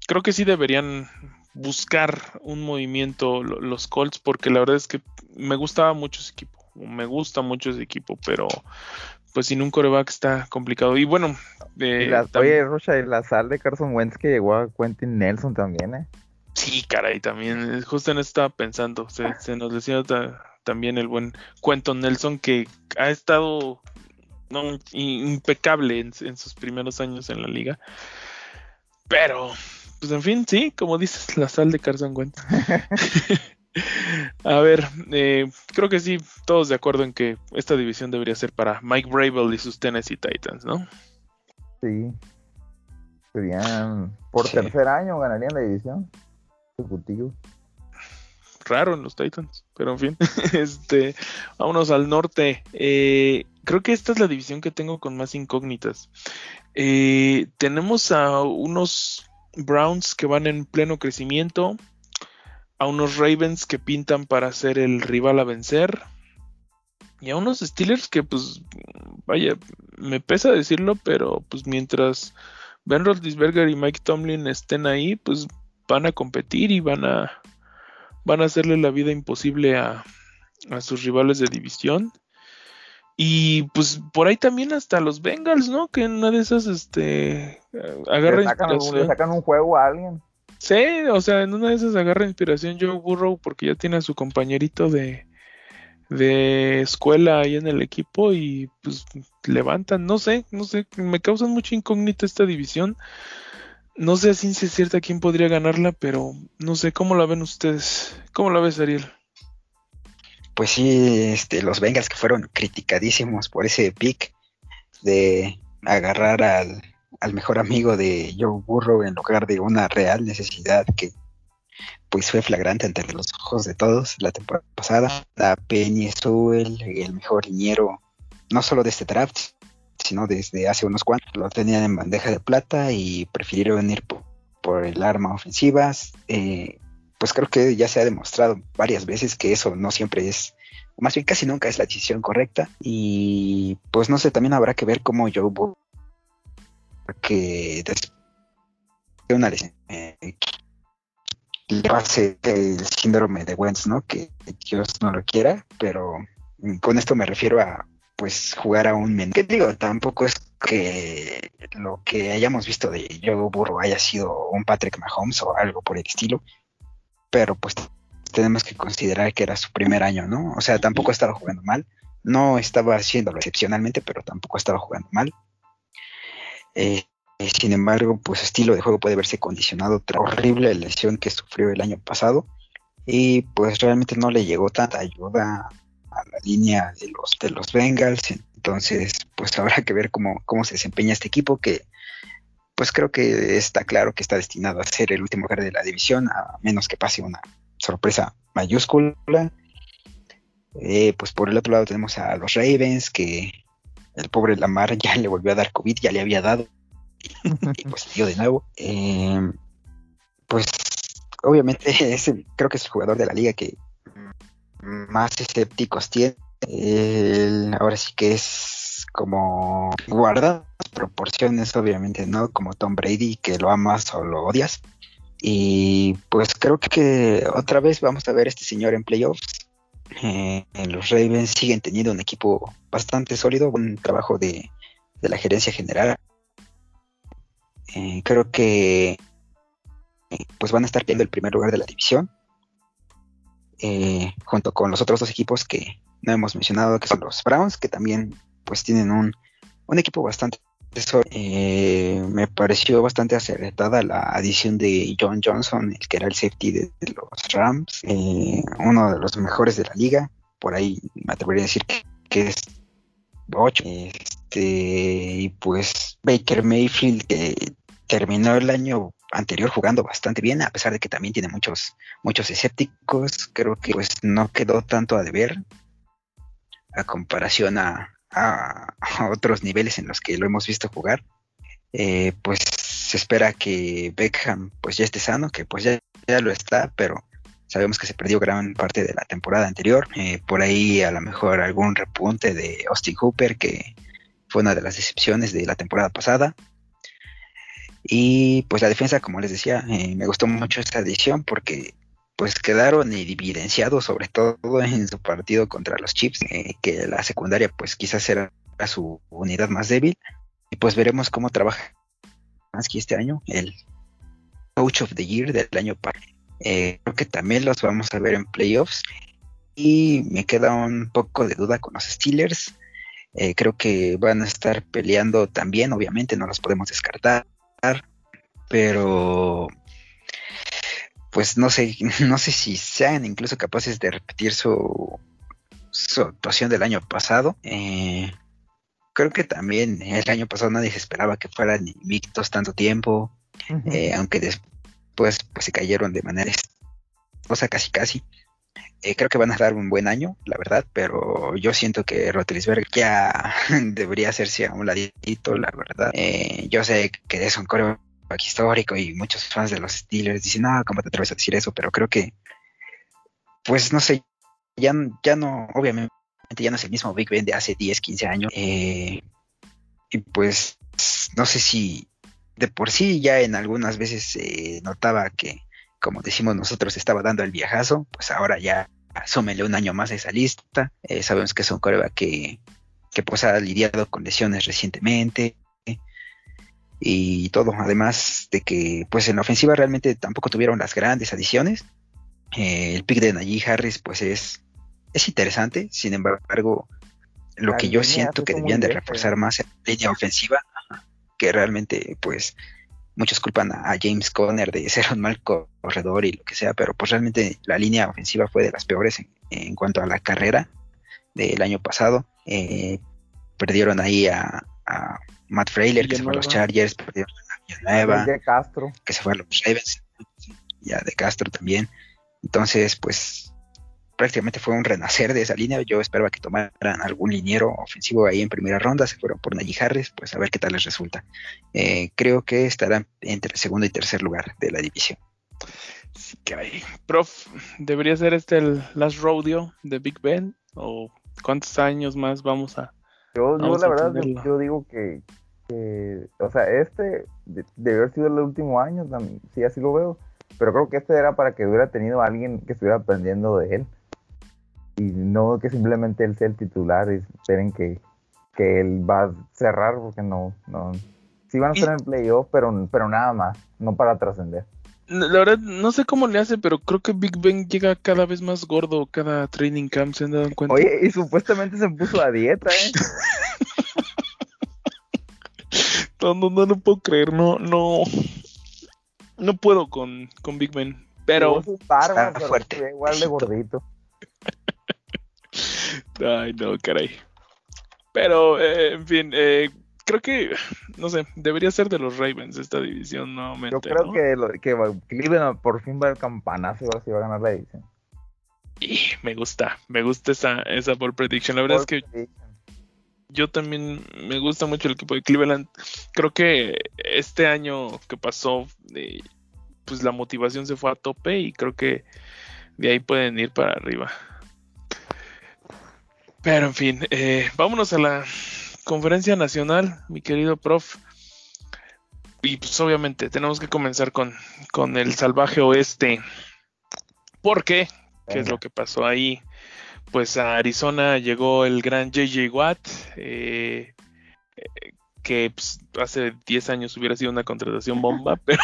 creo que sí deberían buscar un movimiento los Colts porque la verdad es que me gustaba mucho ese equipo, me gusta mucho ese equipo, pero pues sin un coreback está complicado. Y bueno, eh, la, oye, Rocha, y la sal de Carson Wentz que llegó a Quentin Nelson también, ¿eh? Sí, caray, también, justo en eso estaba pensando, se, nos decía también el buen Quentin Nelson que ha estado impecable en, en sus primeros años en la liga, pero pues en fin, sí, como dices, la sal de Carson Wentz. <laughs> A ver, eh, creo que sí, todos de acuerdo en que esta división debería ser para Mike Bravel y sus Tennessee Titans, ¿no? Sí. Serían, por tercer año ganarían la división. Ejecutivo. Raro en los Titans, pero en fin, <laughs> este, vámonos al norte. Eh, creo que esta es la división que tengo con más incógnitas. Eh, tenemos a unos Browns que van en pleno crecimiento, a unos Ravens que pintan para ser el rival a vencer, y a unos Steelers que pues vaya, me pesa decirlo, pero pues mientras Ben Roethlisberger y Mike Tomlin estén ahí, pues van a competir y van a van a hacerle la vida imposible a, a sus rivales de división. Y pues por ahí también hasta los Bengals, ¿no? Que en una de esas, este, agarra inspiración. Le sacan un juego a alguien. Sí, o sea, en una de esas agarra inspiración Joe Burrow porque ya tiene a su compañerito de, de escuela ahí en el equipo y pues levantan, no sé, no sé, me causan mucha incógnita esta división. No sé a ciencia cierta quién podría ganarla, pero no sé, ¿cómo la ven ustedes? ¿Cómo la ves, Ariel? pues sí, este, los Bengals que fueron criticadísimos por ese pick de agarrar al, mejor amigo de Joe Burrow en lugar de una real necesidad que pues fue flagrante ante los ojos de todos la temporada pasada. A Penny Sewell, el mejor liniero, no solo de este draft, sino desde hace unos cuantos, lo tenían en bandeja de plata y prefirieron ir por, por el arma ofensiva. Eh, pues creo que ya se ha demostrado varias veces que eso no siempre es, más bien casi nunca es la decisión correcta. Y pues no sé, también habrá que ver cómo Joe Burrow, que después de una lesión, eh, pase el síndrome de Wentz, ¿no? Que Dios no lo quiera, pero con esto me refiero a pues jugar a un men. Que digo, tampoco es que lo que hayamos visto de Joe Burrow haya sido un Patrick Mahomes o algo por el estilo pero pues tenemos que considerar que era su primer año, ¿no? O sea, tampoco estaba jugando mal, no estaba haciéndolo excepcionalmente, pero tampoco estaba jugando mal. Eh, sin embargo, pues su estilo de juego puede verse condicionado tras la horrible lesión que sufrió el año pasado y pues realmente no le llegó tanta ayuda a la línea de los de los Bengals, entonces pues habrá que ver cómo, cómo se desempeña este equipo que pues creo que está claro que está destinado a ser el último lugar de la división, a menos que pase una sorpresa mayúscula. Eh, pues por el otro lado tenemos a los Ravens, que el pobre Lamar ya le volvió a dar COVID, ya le había dado, y pues dio de nuevo. Eh, pues obviamente <laughs> creo que es el jugador de la liga que más escépticos tiene. ahora sí que es como guarda proporciones, obviamente, ¿no? Como Tom Brady, que lo amas o lo odias. Y pues creo que otra vez vamos a ver a este señor en playoffs. Eh, los Ravens siguen teniendo un equipo bastante sólido, un trabajo de, la gerencia general. Eh, creo que pues van a estar teniendo el primer lugar de la división. Eh, junto con los otros dos equipos que no hemos mencionado, que son los Browns, que también pues tienen un, un equipo bastante eh, me pareció bastante acertada la adición de John Johnson, que era el safety de, los Rams, eh, uno de los mejores de la liga. Por ahí me atrevería a decir que, es 8. Este, y pues Baker Mayfield, que terminó el año anterior jugando bastante bien, a pesar de que también tiene muchos, muchos escépticos. Creo que pues no quedó tanto a deber a comparación a, a, otros niveles en los que lo hemos visto jugar. Eh, pues se espera que Beckham pues ya esté sano, que pues ya, ya lo está, pero sabemos que se perdió gran parte de la temporada anterior. Eh, por ahí a lo mejor algún repunte de Austin Hooper, que fue una de las decepciones de la temporada pasada. Y pues la defensa, como les decía, eh, me gustó mucho esta edición porque pues quedaron evidenciados sobre todo en su partido contra los Chips, eh, que la secundaria pues quizás era su unidad más débil y pues veremos cómo trabaja que este año el Coach of the Year del año pasado. Eh, creo que también los vamos a ver en playoffs y me queda un poco de duda con los Steelers. Eh, creo que van a estar peleando también, obviamente no los podemos descartar, pero pues no sé, <laughs> no sé si sean incluso capaces de repetir su, su actuación del año pasado. Eh, creo que también el año pasado nadie se esperaba que fueran invictos tanto tiempo, eh, aunque después pues se cayeron de manera o sea, casi casi. Eh, creo que van a dar un buen año, la verdad, pero yo siento que Rotlisberg ya <laughs> debería hacerse a un ladito, la verdad. yo sé que es un coreo histórico y muchos fans de los Steelers dicen, no, ¿cómo te atreves a decir eso? Pero creo que, pues no sé, ya, ya no, obviamente ya no es el mismo Big Ben de hace 10, 15 años. Eh, y pues no sé si de por sí ya en algunas veces se notaba que, como decimos nosotros, estaba dando el viajazo, pues ahora ya asúmele un año más a esa lista. Eh, sabemos que es un coreback que, que pues ha lidiado con lesiones recientemente, y todo. Además de que, pues en la ofensiva realmente tampoco tuvieron las grandes adiciones. Eh, el pick de Najee Harris, pues es, es interesante. Sin embargo, lo que yo siento que debían de reforzar más en la línea ofensiva, que realmente, pues, muchos culpan a, James Conner de ser un mal corredor y lo que sea, pero pues realmente la línea ofensiva fue de las peores en, cuanto a la carrera del año pasado. Eh, perdieron ahí a, Matt Frailer, que se fue a los Chargers, perdieron a de Castro. que se fue a los Ravens, ya de Castro también. Entonces, pues prácticamente fue un renacer de esa línea. Yo esperaba que tomaran algún liniero ofensivo ahí en primera ronda, se fueron por Najee Harris, pues a ver qué tal les resulta. Eh, creo que estarán entre el segundo y tercer lugar de la división. Sí, caray. Prof, ¿debería ser este el last rodeo de Big Ben? ¿O cuántos años más vamos a, yo, la verdad, yo, digo que, o sea, este debe haber sido el último año, sí, así lo veo, pero creo que este era para que hubiera tenido alguien que estuviera aprendiendo de él y no que simplemente él sea el titular y esperen que, que él va a cerrar porque no, no, sí van a estar en playoff, pero, pero nada más, no para trascender. La verdad, no sé cómo le hace, pero creo que Big Ben llega cada vez más gordo cada training camp, ¿se han dado cuenta? Oye, y supuestamente se puso a dieta, ¿eh? <laughs> No, no, no, puedo creer, no, no. No puedo con, con Big Ben. Pero. fuerte. igual de gordito. Ay, no, caray. Pero, eh, en fin, eh, creo que, no sé, debería ser de los Ravens esta división nuevamente. Yo creo que, lo, que Cleveland por fin va el campanazo y va a ganar la división. Y me gusta, me gusta esa, esa ball prediction. La verdad es que yo también me gusta mucho el equipo de Cleveland. Creo que este año que pasó, eh, pues la motivación se fue a tope y creo que de ahí pueden ir para arriba. Pero en fin, eh, vámonos a la conferencia nacional, mi querido prof. Y pues obviamente tenemos que comenzar con, con el salvaje oeste. ¿Por qué? ¿Qué es lo que pasó ahí? Pues a Arizona llegó el gran JJ Watt, eh, que pues, hace 10 años hubiera sido una contratación bomba, <laughs> pero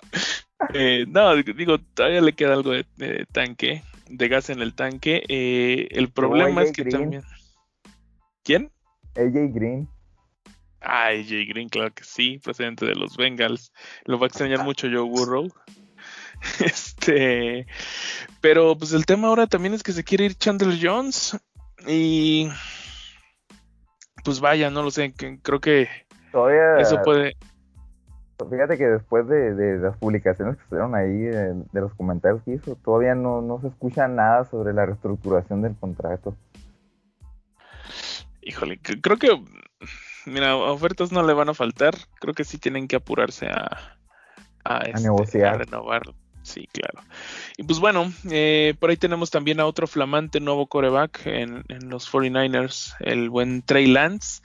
<laughs> eh, no, digo, todavía le queda algo de, tanque, de gas en el tanque. Eh, el problema es que también... ¿Quién? AJ Green. Ah, AJ Green, claro que sí, procedente de los Bengals. Lo va a extrañar mucho Joe Burrow. <laughs> Este, pero pues el tema ahora también es que se quiere ir Chandler Jones y pues vaya, no lo sé, creo que Todavía, eso puede. Fíjate que después de, las publicaciones que estuvieron ahí, de, los comentarios que hizo, todavía no, no se escucha nada sobre la reestructuración del contrato. Híjole, creo que, mira, ofertas no le van a faltar. Creo que sí tienen que apurarse a, a, este, negociar. A renovar. Sí, claro. Y pues bueno, eh, por ahí tenemos también a otro flamante nuevo coreback en, en los 49ers, el buen Trey Lance,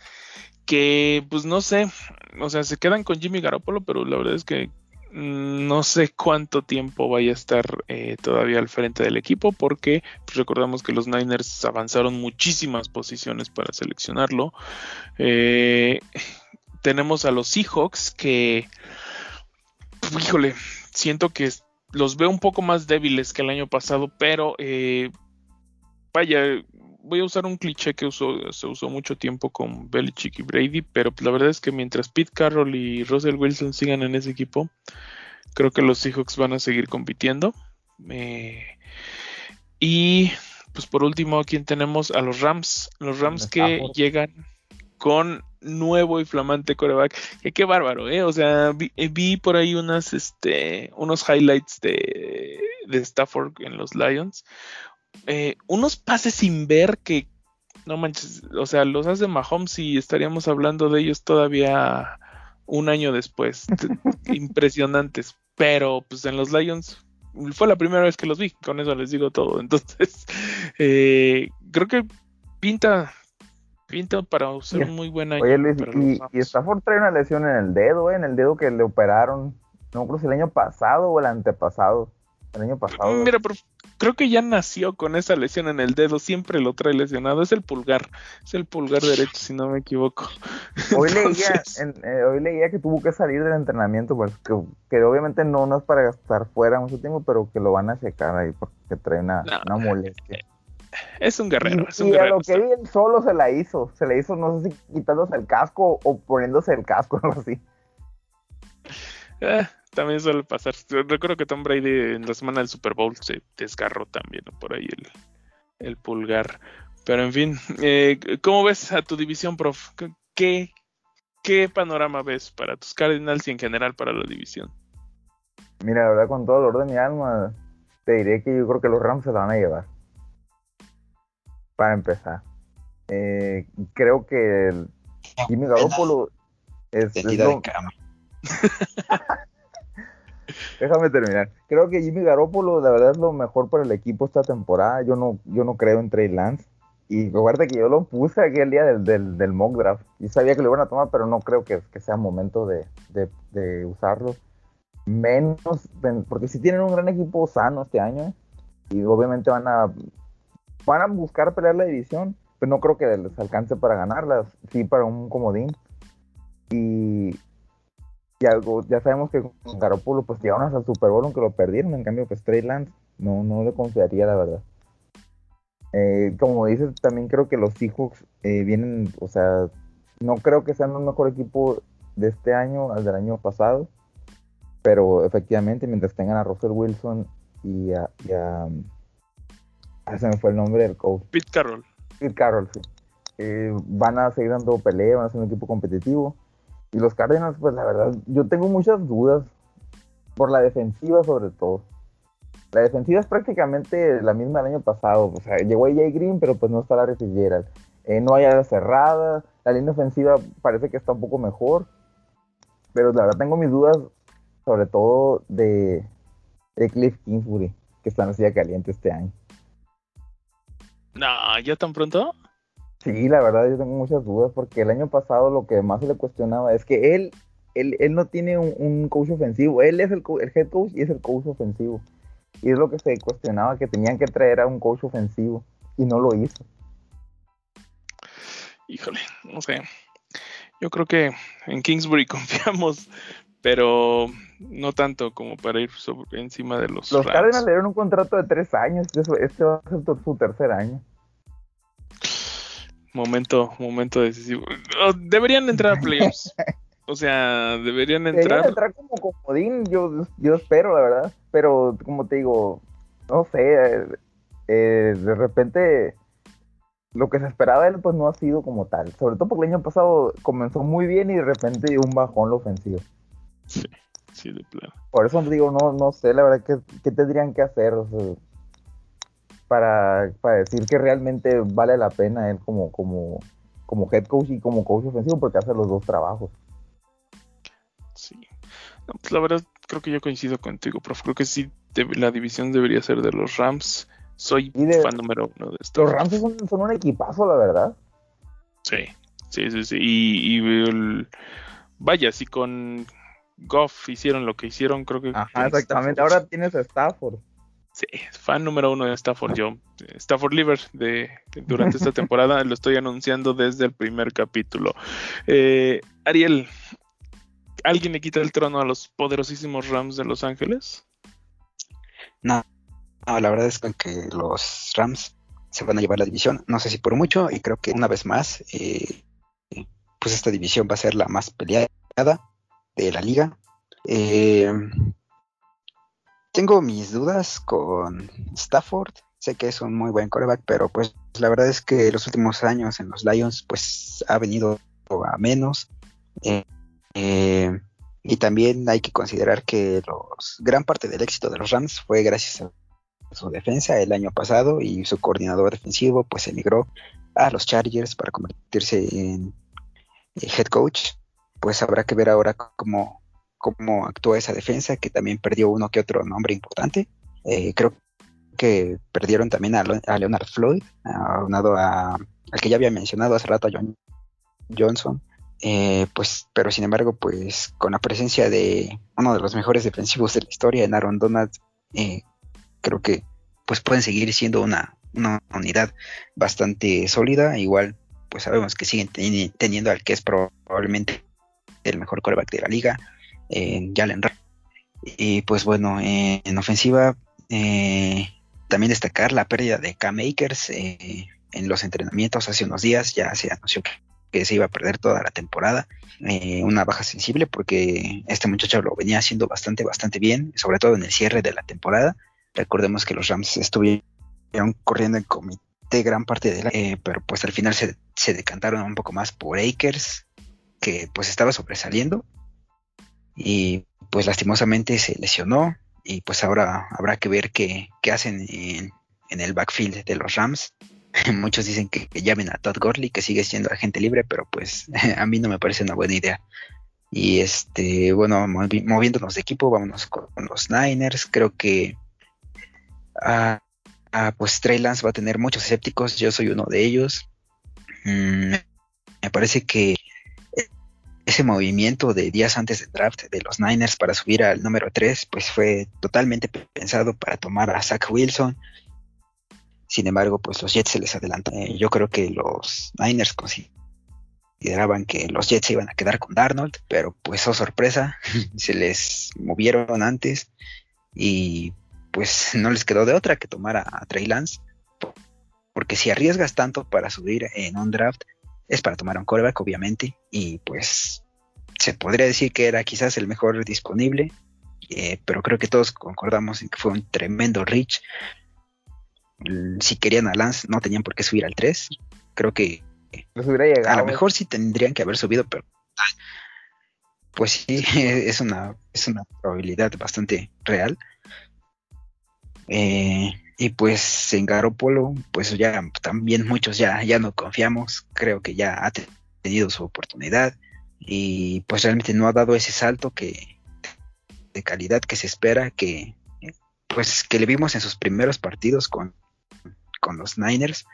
que pues no sé, o sea, se quedan con Jimmy Garoppolo, pero la verdad es que Mm, no sé cuánto tiempo vaya a estar eh, todavía al frente del equipo porque pues, recordamos que los Niners avanzaron muchísimas posiciones para seleccionarlo. Eh, tenemos a los Seahawks que, híjole, siento que los veo un poco más débiles que el año pasado, pero eh, vaya, voy a usar un cliché que se usó mucho tiempo con Belichick y Brady, pero la verdad es que mientras Pete Carroll y Russell Wilson sigan en ese equipo, creo que los Seahawks van a seguir compitiendo. Eh, y pues por último, aquí tenemos a los Rams, los Rams que llegan con nuevo y flamante coreback. Que qué bárbaro, ¿eh? O sea, vi, eh, por ahí unas, este, unos highlights de, de Stafford en los Lions. Eh, unos pases sin ver que, no manches, o sea, los hace Mahomes y estaríamos hablando de ellos todavía un año después. <laughs> impresionantes. Pero pues en los Lions fue la primera vez que los vi, con eso les digo todo. Entonces, <laughs> eh, creo que pinta pinta para ser un muy buen año. Oye Luis, y, y, Stafford trae una lesión en el dedo, ¿eh? en el dedo que le operaron, no creo si el año pasado o el antepasado. El año pasado. Mira, pero creo que ya nació con esa lesión en el dedo, siempre lo trae lesionado, es el pulgar, es el pulgar derecho si no me equivoco. <laughs> Hoy leía, eh, hoy leía que tuvo que salir del entrenamiento, pues que, obviamente no, no es para estar fuera mucho tiempo, pero que lo van a checar ahí porque trae una, molestia. Es un guerrero, es un y a lo que vi, solo se la hizo, se la hizo no sé si quitándose el casco o poniéndose el casco, <laughs> algo así. Eh, también suele pasar. Recuerdo que Tom Brady en la semana del Super Bowl se desgarró también por ahí el, pulgar. Pero en fin, eh, ¿cómo ves a tu división, prof? ¿Qué, ¿Qué panorama ves para tus Cardinals y en general para la división? Mira, la verdad, con todo el orden de mi alma, te diré que yo creo que los Rams se la van a llevar. Para empezar. Eh, creo que el Jimmy Garoppolo es, es <laughs> Déjame terminar. Creo que Jimmy Garoppolo, la verdad, es lo mejor para el equipo esta temporada. Yo no, yo no creo en Trey Lance. Y recuerda que yo lo puse aquí el día del, del, mock draft. Y sabía que lo iban a tomar, pero no creo que, sea momento de, usarlo. Menos, porque si tienen un gran equipo sano este año. Y obviamente van a, van a buscar pelear la división. Pero no creo que les alcance para ganarlas. Sí, para un comodín. Y ya, ya sabemos que con Garoppolo pues llegaron hasta el Super Bowl aunque lo perdieron, en cambio pues Trey Lance no, no le confiaría la verdad. Eh, como dices, también creo que los Seahawks eh, vienen, o sea, no creo que sean un mejor equipo de este año al del año pasado. Pero efectivamente, mientras tengan a Russell Wilson y a. Y a ah, se me fue el nombre del coach. Pete Carroll. Pete Carroll, sí. Eh, van a seguir dando pelea, van a ser un equipo competitivo. Y los Cardinals, pues la verdad, yo tengo muchas dudas por la defensiva sobre todo. La defensiva es prácticamente la misma del año pasado. O sea, llegó AJ Green, pero pues no está la Fitzgerald. Eh, no hay área cerrada. La línea ofensiva parece que está un poco mejor. Pero la verdad tengo mis dudas, sobre todo de, de Cliff Kingsbury, que está en la silla caliente este año. No, ¿ya tan pronto? Sí, la verdad yo tengo muchas dudas porque el año pasado lo que más se le cuestionaba es que él, él, él no tiene un, coach ofensivo, él es el, el, head coach y es el coach ofensivo. Y es lo que se cuestionaba, que tenían que traer a un coach ofensivo y no lo hizo. Híjole, no sé. Yo creo que en Kingsbury <laughs> confiamos, pero no tanto como para ir encima de los. Los Cardinals le dieron un contrato de tres años, este va a ser su tercer año momento, momento decisivo. Oh, deberían entrar a playoffs. <laughs> O sea, deberían entrar. Deberían entrar como comodín, yo, yo espero, la verdad. Pero, como te digo, no sé, eh, de repente lo que se esperaba de él, pues no ha sido como tal. Sobre todo porque el año pasado comenzó muy bien y de repente un bajón lo ofensivo. Sí, sí, de plano. Por eso digo, no, no sé, la verdad, ¿qué, qué tendrían que hacer? O sea, para, decir que realmente vale la pena él como, como, como head coach y como coach ofensivo porque hace los dos trabajos. Sí. pues la verdad creo que yo coincido contigo, profe. Creo que sí, la división debería ser de los Rams. Soy fan número uno de estos. Los Rams son, un equipazo, la verdad. Sí, sí, sí, sí. Y, vaya, si con Goff hicieron lo que hicieron, creo que... Ajá, exactamente. Ahora tienes a Stafford. Sí, fan número uno de Stafford yo. Stafford Liver de, durante esta <laughs> temporada lo estoy anunciando desde el primer capítulo. Eh, Ariel, ¿alguien le quita el trono a los poderosísimos Rams de Los Ángeles? No, la verdad es que los Rams se van a llevar la división, no sé si por mucho, y creo que una vez más, eh, pues esta división va a ser la más peleada de la liga. Eh, tengo mis dudas con Stafford. Sé que es un muy buen coreback, pero pues la verdad es que los últimos años en los Lions pues ha venido a menos. Eh, eh, y también hay que considerar que los, gran parte del éxito de los Rams fue gracias a su defensa el año pasado y su coordinador defensivo pues emigró a los Chargers para convertirse en eh, head coach. Pues habrá que ver ahora cómo, cómo actuó esa defensa, que también perdió uno que otro nombre importante. Eh, creo que perdieron también a, Leonard Floyd, aunado a, al que ya había mencionado hace rato, a John Johnson. Eh, pues, pero sin embargo, pues con la presencia de uno de los mejores defensivos de la historia, en Aaron Donald, eh, creo que pues pueden seguir siendo una, una unidad bastante sólida. Igual, pues sabemos que siguen teniendo al que es probablemente el mejor coreback de la liga, en Jalen Y pues bueno, en ofensiva, eh, también destacar la pérdida de K-Makers eh, en los entrenamientos hace unos días. Ya se anunció que, se iba a perder toda la temporada. Eh, una baja sensible porque este muchacho lo venía haciendo bastante, bastante bien, sobre todo en el cierre de la temporada. Recordemos que los Rams estuvieron corriendo en comité gran parte de la... pero pues al final se, se decantaron un poco más por Akers, que pues estaba sobresaliendo y pues lastimosamente se lesionó y pues ahora habrá que ver qué, hacen en, el backfield de los Rams. <laughs> Muchos dicen que, llamen a Todd Gurley, que sigue siendo agente libre, pero pues <laughs> a mí no me parece una buena idea. Y este, bueno, moviéndonos de equipo, vámonos con, los Niners. Creo que ah, ah, pues Trey Lance va a tener muchos escépticos, yo soy uno de ellos. Mm, me parece que ese movimiento de días antes del draft de los Niners para subir al número 3, pues fue totalmente pensado para tomar a Zach Wilson. Sin embargo, pues los Jets se les adelantaron. Eh, yo creo que los Niners consideraban que los Jets se iban a quedar con Darnold, pero pues oh sorpresa, <laughs> se les movieron antes y pues no les quedó de otra que tomar a, a Trey Lance. Porque si arriesgas tanto para subir en un draft, es para tomar un coreback, obviamente, y pues se podría decir que era quizás el mejor disponible, eh, pero creo que todos concordamos en que fue un tremendo reach. Si querían a Lance, no tenían por qué subir al 3. Creo que a lo mejor sí tendrían que haber subido, pero pues sí, <laughs> es una, es una probabilidad bastante real. Eh, y pues en Garopolo, pues ya también muchos ya, ya no confiamos. Creo que ya ha tenido su oportunidad y pues realmente no ha dado ese salto que de calidad que se espera que pues que le vimos en sus primeros partidos con, con los Niners.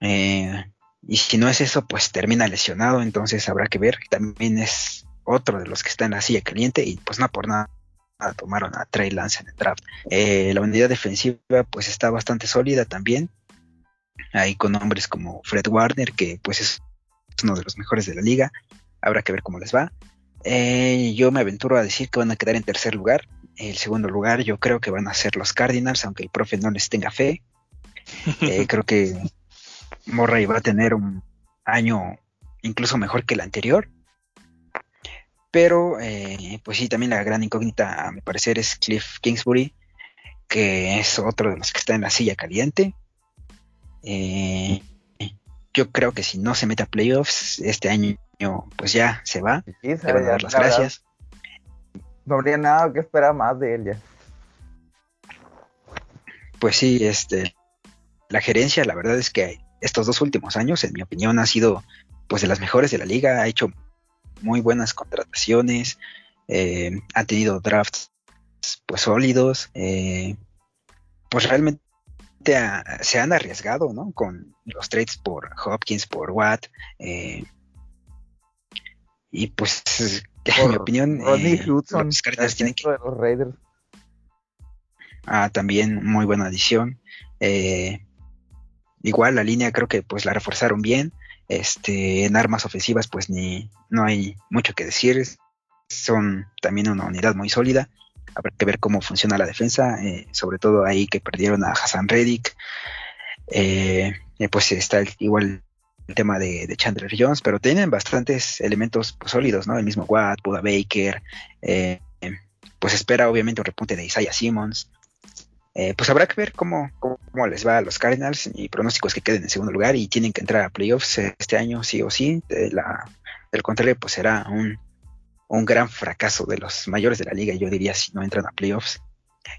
Eh, y si no es eso, pues termina lesionado, entonces habrá que ver. También es otro de los que está en la silla caliente y pues no por nada tomaron a Trey Lance en el draft. Eh, la unidad defensiva pues está bastante sólida también. Ahí con hombres como Fred Warner, que pues es uno de los mejores de la liga. Habrá que ver cómo les va. Eh, yo me aventuro a decir que van a quedar en tercer lugar. El segundo lugar yo creo que van a ser los Cardinals, aunque el profe no les tenga fe. Eh, <laughs> creo que Morray va a tener un año incluso mejor que el anterior. Pero, eh, pues sí, también la gran incógnita, a mi parecer, es Cliff Kingsbury, que es otro de los que está en la silla caliente. Eh, yo creo que si no se mete a playoffs este año, pues ya se va. Sí, se dar las gracias. No habría nada que esperar más de él ya. Pues sí, este, la gerencia, la verdad es que estos dos últimos años, en mi opinión, ha sido pues de las mejores de la liga, ha hecho muy buenas contrataciones, eh, ha tenido drafts pues sólidos, eh, pues realmente se han arriesgado, ¿no? Con los trades por Hopkins, por Watt, eh, y pues en mi opinión, los Cardinals tienen que... los Raiders. Ah, también muy buena adición. igual la línea creo que pues la reforzaron bien. Este, en armas ofensivas, pues ni no hay mucho que decir. Son también una unidad muy sólida. Habrá que ver cómo funciona la defensa, eh, sobre todo ahí que perdieron a Hassan Reddick. Eh, eh, pues está igual el tema de, Chandler Jones, pero tienen bastantes elementos pues, sólidos, ¿no? El mismo Watt, Buda Baker, pues espera obviamente un repunte de Isaiah Simmons, eh, pues habrá que ver cómo, cómo, les va a los Cardinals. y pronóstico es que queden en segundo lugar y tienen que entrar a playoffs este año sí o sí. De la, del contrario, pues será un, un gran fracaso de los mayores de la liga, yo diría, si no entran a playoffs.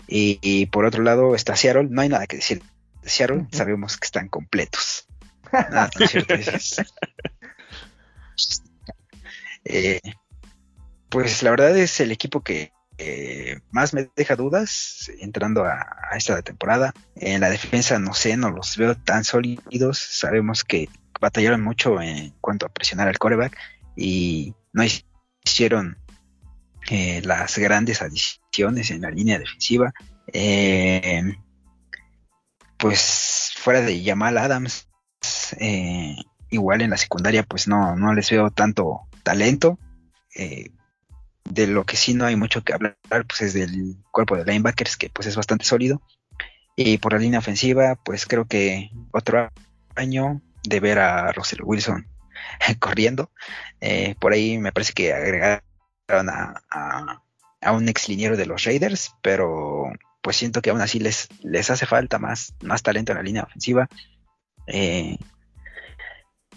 Y, por otro lado está Seattle, no hay nada que decir de Seattle, sabemos que están completos. <laughs> Nada, <laughs> eh, pues la verdad es el equipo que, eh, más me deja dudas entrando a, esta temporada. En la defensa no sé, no los veo tan sólidos. Sabemos que batallaron mucho en cuanto a presionar al coreback y no hicieron eh, las grandes adiciones en la línea defensiva. Eh, pues fuera de Jamal Adams, igual en la secundaria pues no, no les veo tanto talento de lo que sí no hay mucho que hablar, pues es del cuerpo de linebackers, que pues es bastante sólido. Y por la línea ofensiva, pues creo que otro año de ver a Russell Wilson <laughs> corriendo. Eh, por ahí me parece que agregaron a, un ex liniero de los Raiders, pero pues siento que aún así les, les hace falta más, más talento en la línea ofensiva. Eh,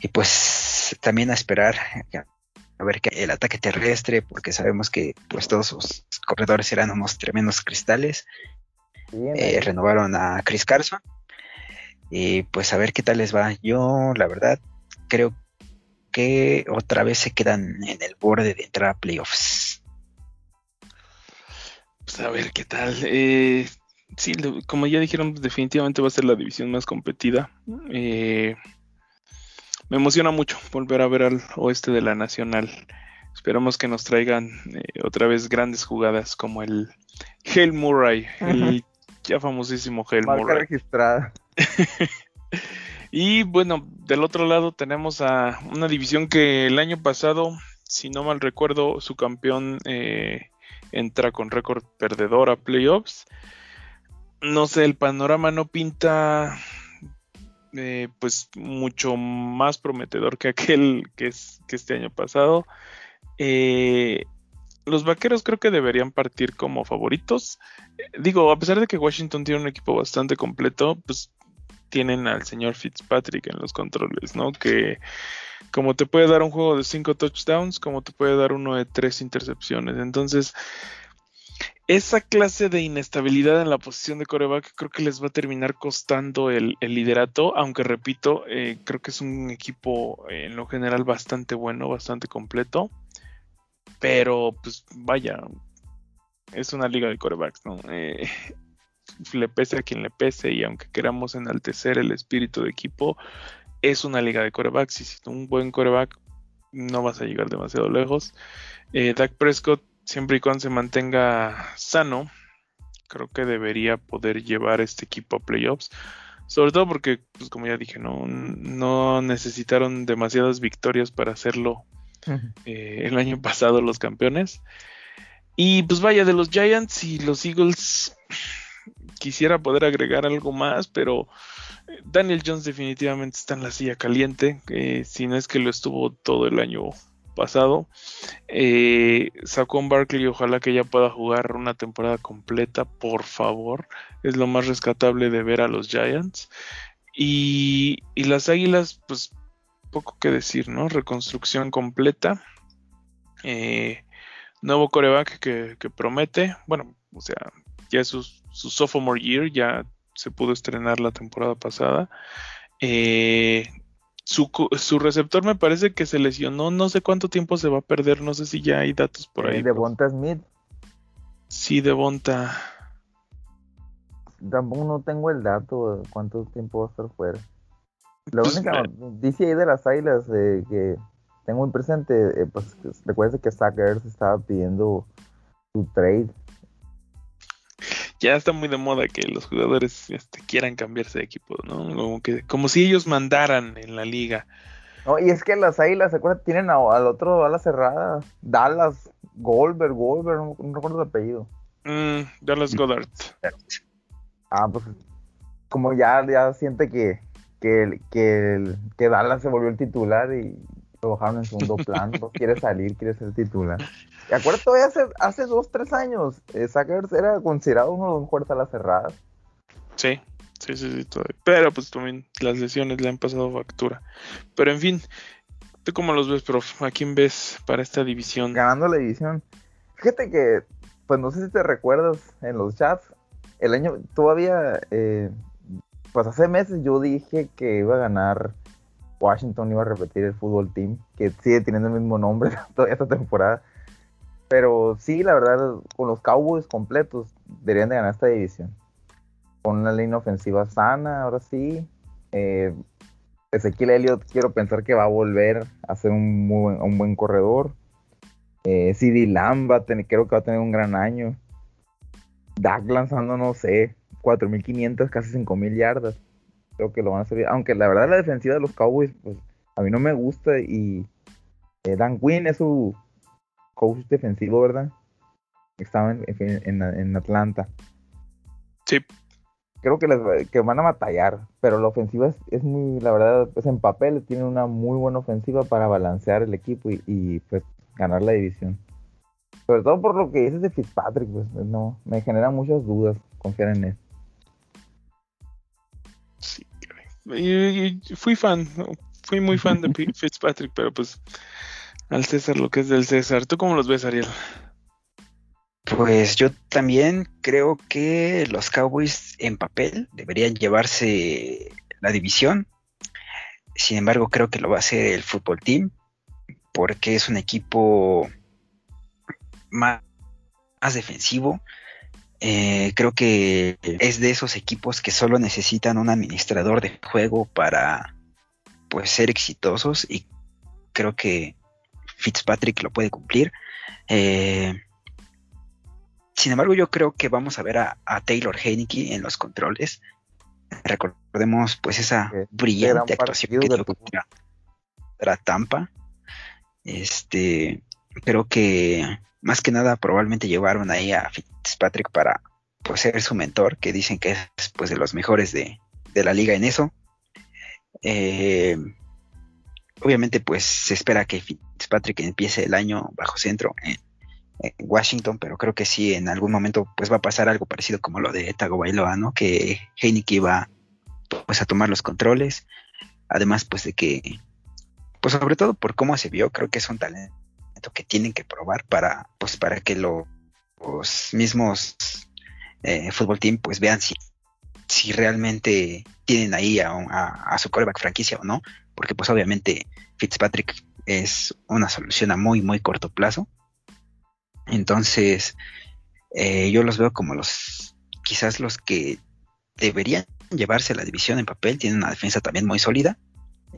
y pues también a esperar a ver que el ataque terrestre, porque sabemos que pues todos sus corredores eran unos tremendos cristales. Eh, renovaron a Chris Carson. Y pues a ver qué tal les va. Yo, la verdad, creo que otra vez se quedan en el borde de entrar a playoffs. Pues a ver qué tal. Eh, sí, como ya dijeron, definitivamente va a ser la división más competida. Eh, me emociona mucho volver a ver al oeste de la Nacional. Esperamos que nos traigan eh, otra vez grandes jugadas como el Hale Murray, el ya famosísimo Hale Murray. registrada. <laughs> y bueno, del otro lado tenemos a una división que el año pasado, si no mal recuerdo, su campeón eh, entra con récord perdedor a playoffs. No sé, el panorama no pinta eh, pues mucho más prometedor que aquel que, es, que este año pasado. Eh, los vaqueros creo que deberían partir como favoritos. Eh, digo, a pesar de que Washington tiene un equipo bastante completo, pues tienen al señor Fitzpatrick en los controles, ¿no? Que como te puede dar un juego de cinco touchdowns, como te puede dar uno de tres intercepciones. Entonces, esa clase de inestabilidad en la posición de coreback creo que les va a terminar costando el, liderato, aunque repito, eh, creo que es un equipo en lo general bastante bueno, bastante completo. Pero, pues vaya, es una liga de corebacks, ¿no? Eh, le pese a quien le pese y aunque queramos enaltecer el espíritu de equipo, es una liga de corebacks y si un buen coreback no vas a llegar demasiado lejos. Eh, Dak Prescott, siempre y cuando se mantenga sano, creo que debería poder llevar este equipo a playoffs. Sobre todo porque, pues como ya dije, no, no necesitaron demasiadas victorias para hacerlo eh, el año <laughs> pasado los campeones. Y pues vaya, de los Giants y los Eagles quisiera poder agregar algo más, pero eh, Daniel Jones definitivamente está en la silla caliente, eh, si no es que lo estuvo todo el año pasado. Eh, Saquon Barkley, ojalá que ya pueda jugar una temporada completa, por favor. Es lo más rescatable de ver a los Giants. Y, y las Águilas, pues poco que decir, ¿no? Reconstrucción completa. Eh, nuevo coreback que, promete. Bueno, o sea, ya es su, sophomore year, ya se pudo estrenar la temporada pasada. Eh, su, receptor me parece que se lesionó, no sé cuánto tiempo se va a perder, no sé si ya hay datos por ahí. ¿De Bonta Smith? Sí, de Bonta. Tampoco no tengo el dato de cuánto tiempo va a estar fuera. La pues, única dice ahí de las águilas que tengo muy presente, eh, pues recuerda que Zach estaba pidiendo su trade. Ya está muy de moda que los jugadores este, quieran cambiarse de equipo, ¿no? Como, que, como si ellos mandaran en la liga. No, y es que las águilas, ¿se acuerdan? Tienen al otro a la cerrada, Dallas, Goldberg, Goldberg, no, recuerdo el apellido. Mm, Dallas Goddard. Ah, pues como ya, ya siente que, que, que, que Dallas se volvió el titular y lo bajaron en segundo <laughs> plano, quiere salir, quiere ser titular. Y acuerdo todavía hace, hace dos, tres años, eh, era considerado uno de los mejores a las cerradas. Sí, sí, sí, sí, todavía. Pero pues también las lesiones le han pasado factura. Pero en fin, ¿tú cómo los ves, prof? ¿A quién ves para esta división? Ganando la división. Fíjate que, pues no sé si te recuerdas en los chats, el año todavía eh, pues hace meses yo dije que iba a ganar Washington, iba a repetir el fútbol team, que sigue teniendo el mismo nombre <laughs> toda esta temporada. Pero sí, la verdad, con los Cowboys completos, deberían de ganar esta división. Con una línea ofensiva sana, ahora sí. Eh, Ezequiel Elliott, quiero pensar que va a volver a ser un, muy un buen corredor. Eh, CD Lamb creo que va a tener un gran año. Dak lanzando, no sé, 4.500, casi 5.000 yardas. Creo que lo van a hacer Aunque la verdad la defensiva de los Cowboys, pues a mí no me gusta. Y eh, Dan Quinn es su coach defensivo, ¿verdad? Estaba en, en, Atlanta. Sí. Creo que, les, que van a batallar, pero la ofensiva es, muy, la verdad, pues en papel tienen una muy buena ofensiva para balancear el equipo y, y pues ganar la división. Sobre todo por lo que dices de Fitzpatrick, pues no, me genera muchas dudas confiar en él. Y, fui fan, fui muy fan de <laughs> Fitzpatrick, pero pues al César lo que es del César. ¿Tú cómo los ves, Ariel? Pues yo también creo que los Cowboys en papel deberían llevarse la división. Sin embargo, creo que lo va a hacer el fútbol team porque es un equipo más, más defensivo, eh, creo que es de esos equipos que solo necesitan un administrador de juego para pues ser exitosos y creo que Fitzpatrick lo puede cumplir. Eh, sin embargo, yo creo que vamos a ver a, Taylor Heineke en los controles. Recordemos pues esa brillante actuación que dio contra Tampa. Este, creo que más que nada probablemente llevaron ahí a Fitzpatrick para pues, ser su mentor, que dicen que es pues de los mejores de, la liga en eso. Eh, obviamente pues se espera que Fitzpatrick empiece el año bajo centro en, Washington, pero creo que sí en algún momento pues va a pasar algo parecido como lo de Tagovailoa, ¿no? Que Heineke va pues a tomar los controles, además pues de que pues sobre todo por cómo se vio, creo que es un talento que tienen que probar para pues para que los mismos eh, fútbol team pues vean si, si realmente tienen ahí a, a, su coreback franquicia o no, porque pues obviamente Fitzpatrick es una solución a muy muy corto plazo. Entonces eh, yo los veo como los quizás los que deberían llevarse la división en papel, tienen una defensa también muy sólida,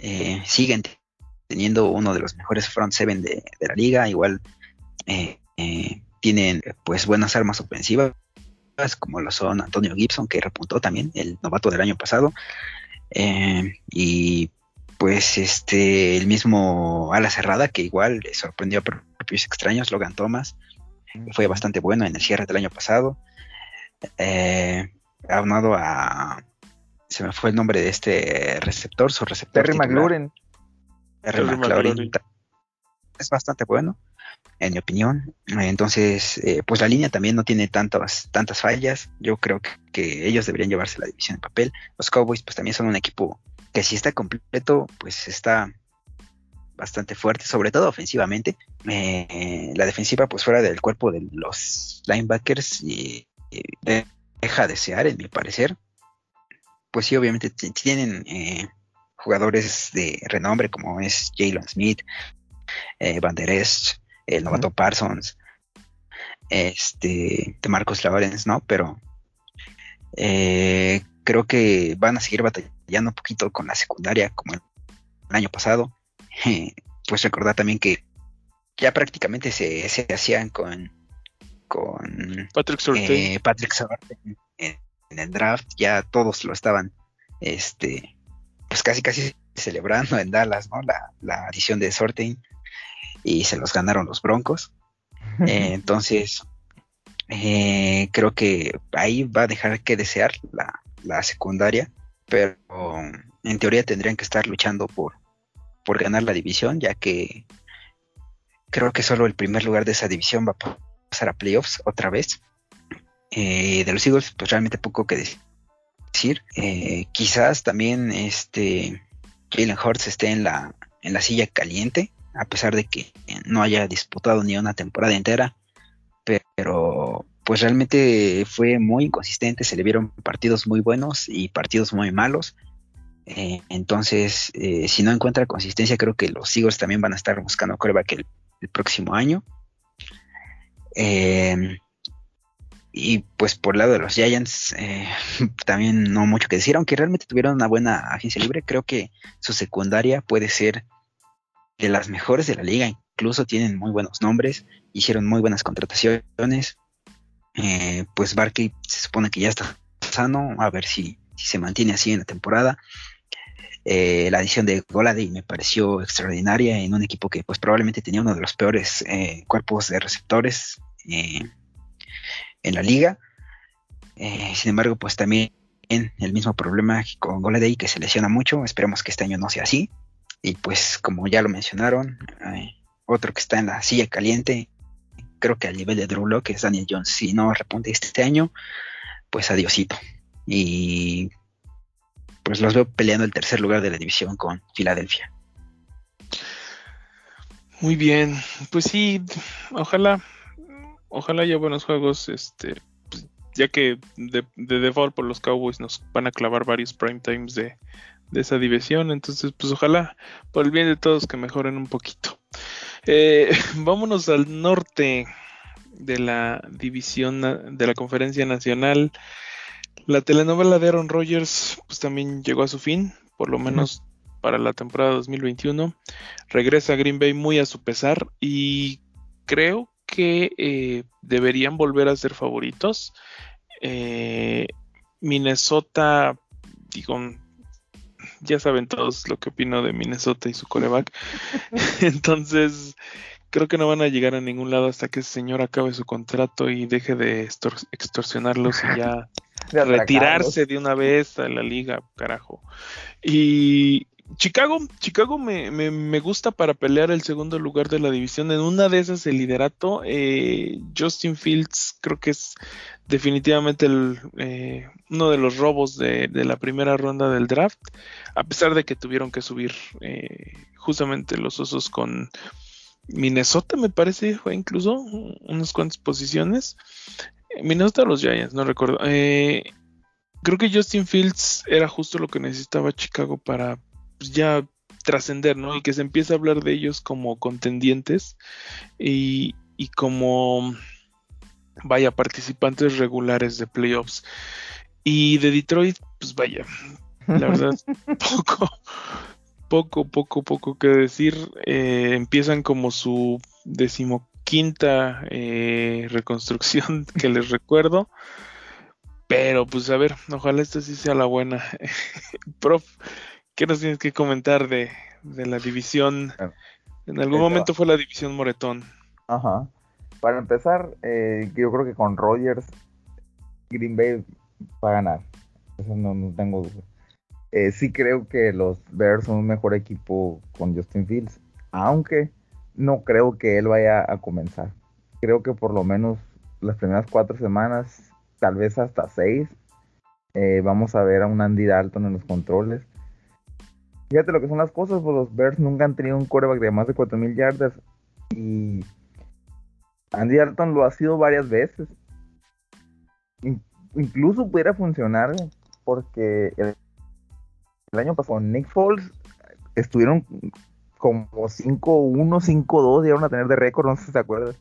eh, siguen teniendo uno de los mejores front seven de, la liga, igual tienen pues buenas armas ofensivas como lo son Antonio Gibson, que repuntó también, el novato del año pasado, eh, y pues este, el mismo ala cerrada, que igual le sorprendió a propios extraños, Logan Thomas, fue bastante bueno en el cierre del año pasado, eh, aunado a, se me fue el nombre de este receptor, su receptor. Terry McLaurin. Terry McLaurin. Es bastante bueno en mi opinión. Entonces, eh, pues la línea también no tiene tantas, tantas fallas. Yo creo que, ellos deberían llevarse la división en papel. Los Cowboys, pues también son un equipo que si está completo, pues está bastante fuerte, sobre todo ofensivamente. Eh, la defensiva, pues fuera del cuerpo de los linebackers, y, deja desear, en mi parecer. Pues sí, obviamente tienen eh, jugadores de renombre como es Jalen Smith, Van Der Esch, el novato Parsons, este, de Marcos Lawrence, ¿no? Pero eh, creo que van a seguir batallando un poquito con la secundaria como el, año pasado. pues recordar también que ya prácticamente se, hacían con, con Patrick Surtain, eh, Patrick en, el draft, ya todos lo estaban, este, pues casi casi celebrando en Dallas, ¿no? La, la adición de Sortain y se los ganaron los Broncos. Eh, entonces, eh, creo que ahí va a dejar que desear la, secundaria, pero en teoría tendrían que estar luchando por, por ganar la división, ya que creo que solo el primer lugar de esa división va a pasar a playoffs otra vez. Eh, de los Eagles, pues realmente poco que decir. quizás también este Jalen Hurts esté en la, en la silla caliente a pesar de que no haya disputado ni una temporada entera, pero pues realmente fue muy inconsistente, se le vieron partidos muy buenos y partidos muy malos. Eh, entonces, eh, si no encuentra consistencia, creo que los Eagles también van a estar buscando coreback el, el próximo año. Eh, y pues por el lado de los Giants, <laughs> también no mucho que decir, aunque realmente tuvieron una buena agencia libre, creo que su secundaria puede ser de las mejores de la liga, incluso tienen muy buenos nombres, hicieron muy buenas contrataciones. Eh, pues Barkley se supone que ya está sano, a ver si, se mantiene así en la temporada. Eh, la adición de Goladay me pareció extraordinaria en un equipo que pues probablemente tenía uno de los peores eh, cuerpos de receptores en la liga. sin embargo, pues también el mismo problema con Goladay que se lesiona mucho. Esperemos que este año no sea así. Y pues como ya lo mencionaron, otro que está en la silla caliente, creo que al nivel de Drew que es Daniel Jones. Si no repunte este año, pues adiosito. Y pues los veo peleando el tercer lugar de la división con Filadelfia. Muy bien, pues sí, ojalá, ojalá haya buenos juegos, este, pues, ya que de, de, default por los Cowboys nos van a clavar varios prime times de, de esa división. Entonces, pues ojalá, por el bien de todos, que mejoren un poquito. Eh, <laughs> vámonos al norte de la división de la conferencia nacional. La telenovela de Aaron Rodgers, pues también llegó a su fin, por lo menos para la temporada 2021. Regresa a Green Bay muy a su pesar y creo que eh, deberían volver a ser favoritos. Eh, Minnesota, digo, ya saben todos lo que opino de Minnesota y su coreback. <laughs> Entonces, creo que no van a llegar a ningún lado hasta que ese señor acabe su contrato y deje de extorsionarlos y ya <laughs> retirarse de una vez a la liga, carajo. Y Chicago, Chicago me, me, gusta para pelear el segundo lugar de la división. En una de esas el liderato, eh, Justin Fields creo que es definitivamente eh, uno de los robos de, la primera ronda del draft, a pesar de que tuvieron que subir eh, justamente los osos con Minnesota, me parece, fue incluso unas cuantas posiciones. Minnesota los Giants, no recuerdo. creo que Justin Fields era justo lo que necesitaba Chicago para pues, ya trascender, ¿no? Y que se empiece a hablar de ellos como contendientes y, como, vaya, participantes regulares de playoffs. Y de Detroit, pues vaya, la verdad, <laughs> poco, poco, poco, poco que decir. Eh, empiezan como su decimoquinta eh, reconstrucción <laughs> que les recuerdo. Pero pues a ver, ojalá esta sí sea la buena. <laughs> Prof, ¿Qué nos tienes que comentar de, la división? En algún momento fue la división Moretón. Ajá. Para empezar, eh, yo creo que con Rogers, Green Bay va a ganar. Eso no, tengo duda. Eh, sí creo que los Bears son un mejor equipo con Justin Fields, aunque no creo que él vaya a comenzar. Creo que por lo menos las primeras cuatro semanas, tal vez hasta seis, eh, vamos a ver a un Andy Dalton en los controles. Fíjate lo que son las cosas, pues los Bears nunca han tenido un quarterback de más de 4000 yardas y Andy Dalton lo ha sido varias veces. incluso pudiera funcionar porque el, año pasado con Nick Foles estuvieron como 5-1, 5-2, llegaron a tener de récord, no sé si te acuerdas.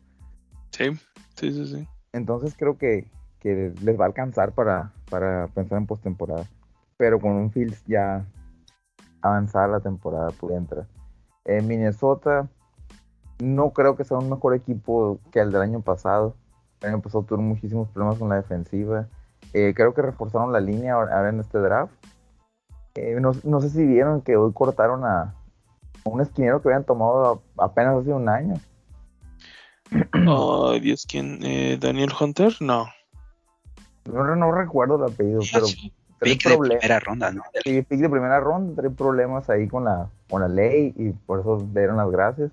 Sí, sí, sí, sí. Entonces creo que, les va a alcanzar para, para pensar en postemporada. Pero con un Fields ya avanzada la temporada pudiera entrar. En Minnesota no creo que sea un mejor equipo que el del año pasado. El año pasado tuvieron muchísimos problemas con la defensiva. Eh, creo que reforzaron la línea ahora en este draft. Eh, no, sé si vieron que hoy cortaron a, un esquinero que habían tomado apenas hace un año. Ay, Dios, ¿quién? Eh, ¿Daniel Hunter? No. no. No, recuerdo el apellido, pero pick de primera ronda, ¿no? Sí, pick de primera ronda, trae problemas ahí con la, con la ley y por eso dieron las gracias.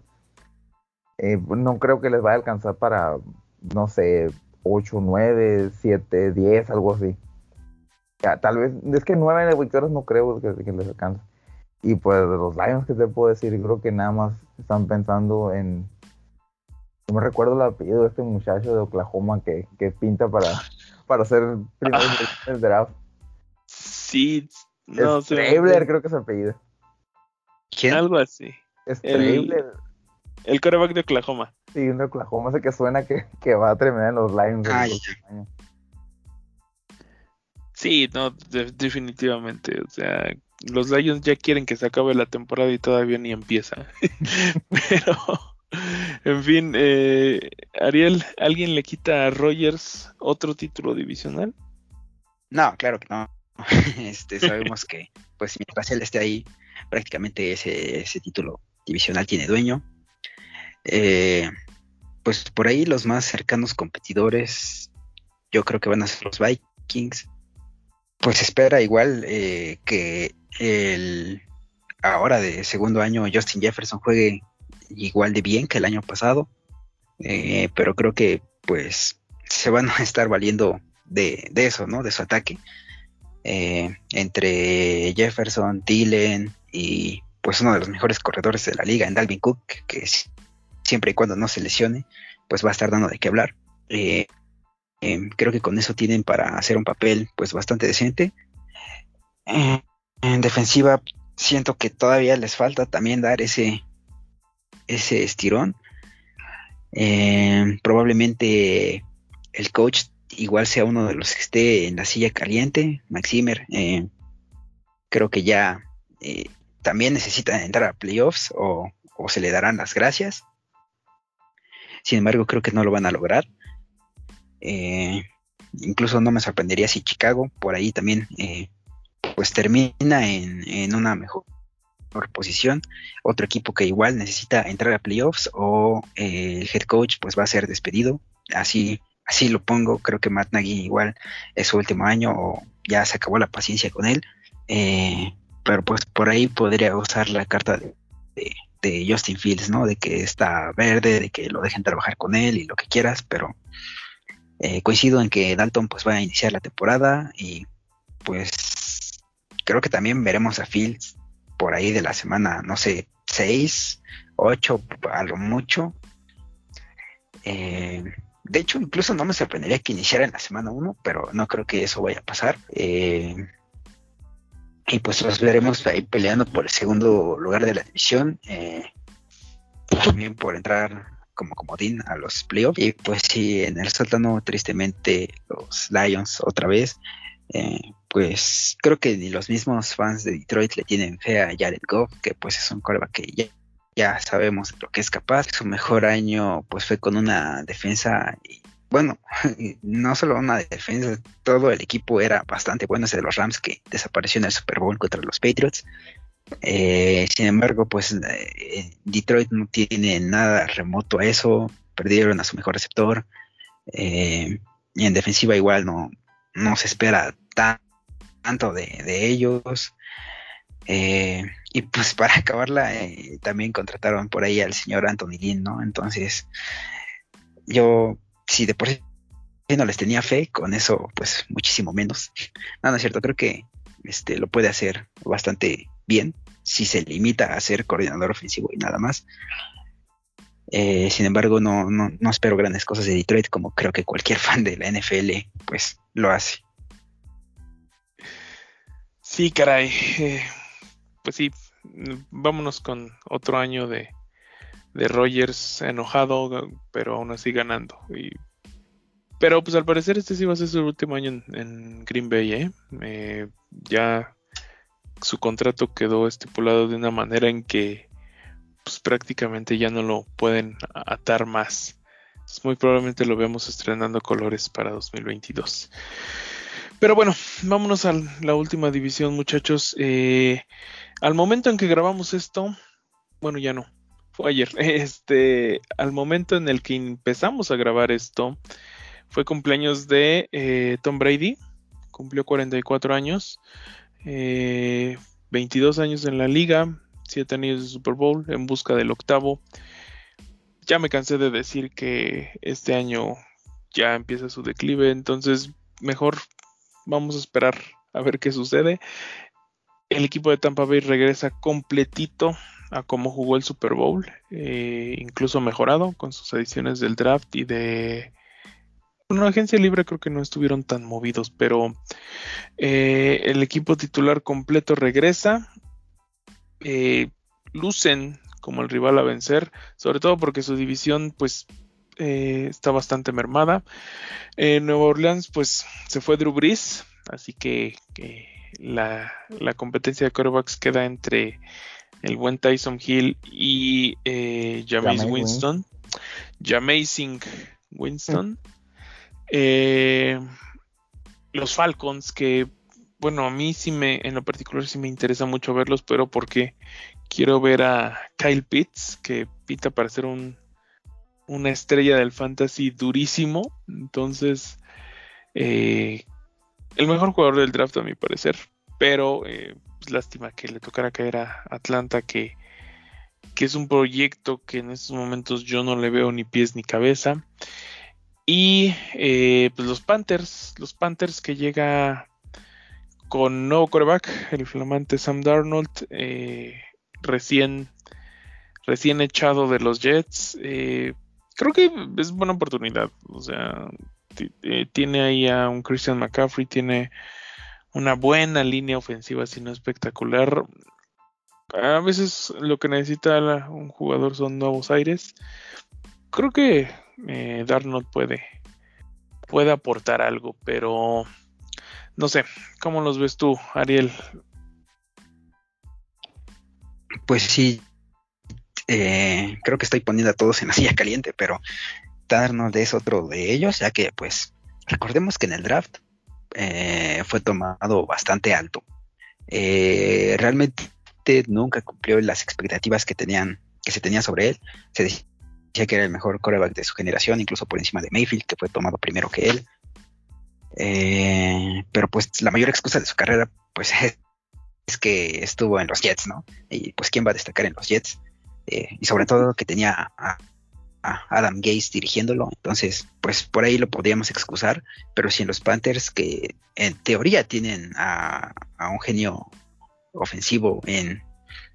Eh, no creo que les vaya a alcanzar para, no sé, 8, 9, 7, 10, algo así. Ya, tal vez, es que 9 de victorias no creo que, les alcance. Y pues los Lions, que te puedo decir? Creo que nada más están pensando en. No me recuerdo el apellido de este muchacho de Oklahoma que, que pinta para, para ser primero <laughs> del draft. Sí, no creo que es el apellido. ¿Quién? Algo así. Es el, el coreback de Oklahoma. Sí, de Oklahoma, sé que suena que, que, va a terminar en los Lions. Sí, no, definitivamente. O sea, los Lions ya quieren que se acabe la temporada y todavía ni empieza. <laughs> Pero, en fin, eh, Ariel, ¿alguien le quita a Rogers otro título divisional? No, claro que no. <laughs> este, sabemos que, pues, mientras él esté ahí, prácticamente ese, ese título divisional tiene dueño. Eh, pues por ahí los más cercanos competidores, yo creo que van a ser los Vikings. Pues espera igual eh, que el ahora de segundo año Justin Jefferson juegue igual de bien que el año pasado. Eh, pero creo que pues se van a estar valiendo de, de eso, ¿no? De su ataque. Eh, entre Jefferson, Tillen y pues uno de los mejores corredores de la liga en Dalvin Cook, que, siempre y cuando no se lesione, pues va a estar dando de qué hablar. Eh, em, creo que con eso tienen para hacer un papel pues bastante decente. En defensiva siento que todavía les falta también dar ese, ese estirón. probablemente el coach igual sea uno de los que esté en la silla caliente, Maximer, eh, creo que ya eh, también necesita entrar a playoffs o, se le darán las gracias. Sin embargo, creo que no lo van a lograr. Eh, incluso no me sorprendería si Chicago por ahí también pues termina en, una mejor, mejor, posición. Otro equipo que igual necesita entrar a playoffs o el head coach pues va a ser despedido. Así así lo pongo, creo que Matt Nagy igual es su último año o ya se acabó la paciencia con él. Eh, pero pues por ahí podría usar la carta de, de, Justin Fields, ¿no? De que está verde, de que lo dejen trabajar con él y lo que quieras, pero eh, coincido en que Dalton pues va a iniciar la temporada y pues creo que también veremos a Fields por ahí de la semana, no sé, 6, 8 a lo mucho. Eh, de hecho, incluso no me sorprendería que iniciara en la semana 1, pero no creo que eso vaya a pasar. Eh, y pues los veremos ahí peleando por el segundo lugar de la división. Eh, también por entrar como comodín a los playoffs. Y pues sí, en el sótano, tristemente, los Lions otra vez. Eh, pues creo que ni los mismos fans de Detroit le tienen fe a Jared Goff, que pues es un coreback que ya, ya sabemos lo que es capaz. Su mejor año pues fue con una defensa bueno, <laughs> no solo una defensa, todo el equipo era bastante bueno, ese de los Rams que desapareció en el Super Bowl contra los Patriots. Eh, sin embargo, pues eh, Detroit no tiene nada remoto a eso, perdieron a su mejor receptor. Eh, y en defensiva igual no, no se espera tanto de, de ellos. Y pues para <laughs> acabarla, también contrataron por ahí al señor Anthony Lynn, ¿no? Entonces, yo si de por sí no les tenía fe, con eso pues muchísimo menos. <laughs> No, no es cierto, creo que este, lo puede hacer bastante bien si se limita a ser coordinador ofensivo y nada más. Eh, sin embargo, no, no, no, espero grandes cosas de Detroit como creo que cualquier <laughs> fan de la NFL pues lo hace. Sí, caray. Eh, pues sí, vámonos con otro año de, de Rogers enojado, pero aún así ganando. Pero pues al parecer este sí va a ser su último año en, Green Bay, ¿eh? ¿eh? Ya su contrato quedó estipulado de una manera en que pues prácticamente ya no lo pueden atar más. muy probablemente lo veamos estrenando colores para 2022. Pero bueno, vámonos a la última división, muchachos. Eh, al momento en que grabamos esto, bueno, ya no fue ayer. <laughs> Este, al momento en el que empezamos a grabar esto, fue cumpleaños de eh, Tom Brady. Cumplió 44 años. 22 eh, años en la liga. 7 años de Super Bowl en busca del octavo. Ya me cansé de decir que este año ya empieza su declive. Entonces, mejor vamos a esperar a ver qué sucede. El equipo de Tampa Bay regresa completito a cómo jugó el Super Bowl, eh, incluso mejorado con sus ediciones del draft y de una agencia libre creo que no estuvieron tan movidos, pero eh, el equipo titular completo regresa. Eh, lucen como el rival a vencer, sobre todo porque su división pues está bastante mermada. En Nueva Orleans pues se fue Drew Brees, así que, la, la, competencia de quarterbacks queda entre el buen Tyson Hill y eh, James Winston. Jamazing Winston. Eh, los Falcons, que bueno, a mí sí me, en lo particular sí me interesa mucho verlos, pero porque quiero ver a Kyle Pitts, que pinta para ser un, una estrella del fantasy durísimo. Entonces, eh, el mejor jugador del draft a mi parecer, pero eh, pues, lástima que le tocara caer a Atlanta, que, es un proyecto que en estos momentos yo no le veo ni pies ni cabeza. Y eh, pues los Panthers, los Panthers que llega con nuevo coreback, el flamante Sam Darnold, eh, recién, recién echado de los Jets. Eh, creo que es buena oportunidad. O sea, tiene ahí a un Christian McCaffrey, tiene una buena línea ofensiva, si no espectacular. A veces lo que necesita un jugador son nuevos aires. Creo que eh, Darnold puede, puede aportar algo, pero no sé, ¿cómo los ves tú, Ariel? Pues sí, eh, creo que estoy poniendo a todos en la silla caliente, pero Darnold es otro de ellos, ya que pues recordemos que en el draft eh, fue tomado bastante alto. Eh, realmente nunca cumplió las expectativas que tenían, que se tenía sobre él. Se decía que era el mejor coreback de su generación, incluso por encima de Mayfield, que fue tomado primero que él. Eh, pero pues la mayor excusa de su carrera, pues <laughs> es que estuvo en los Jets, ¿no? Y pues quién va a destacar en los Jets. Y sobre todo que tenía a, Adam Gates dirigiéndolo, entonces pues por ahí lo podríamos excusar, pero si en los Panthers que en teoría tienen a, un genio ofensivo en,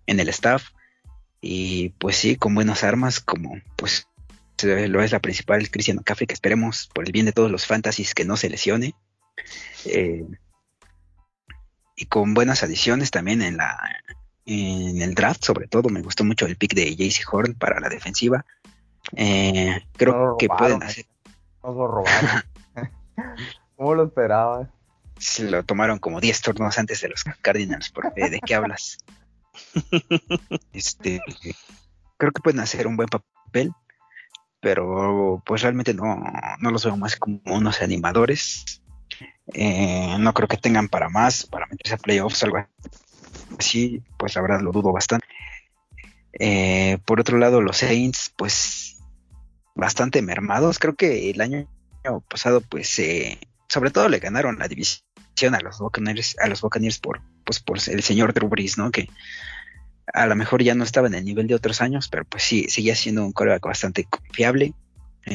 en el staff, y pues sí, con buenas armas, como pues lo es la principal Christian McCaffrey, que esperemos por el bien de todos los fantasies que no se lesione. Eh, y con buenas adiciones también en la en el draft, sobre todo me gustó mucho el pick de JC Horn para la defensiva. Eh, creo que pueden hacer. Nos lo robaron. <laughs> <laughs> ¿Cómo lo esperaba? Se lo tomaron como 10 turnos antes de los Cardinals, porque ¿de qué hablas? <laughs> este, creo que pueden hacer un buen papel, pero pues realmente no, no los veo más como unos animadores. Eh, no creo que tengan para más, para meterse a playoffs, algo así, pues la verdad lo dudo bastante. Eh, por otro lado, los Saints, pues bastante mermados. Creo que el año pasado, pues, eh, sobre todo le ganaron la división a los Buccaneers, a los Buccaneers por, pues, por el señor Drew Brees, ¿no? Que a lo mejor ya no estaba en el nivel de otros años, pero pues sí, seguía siendo un coreback bastante confiable,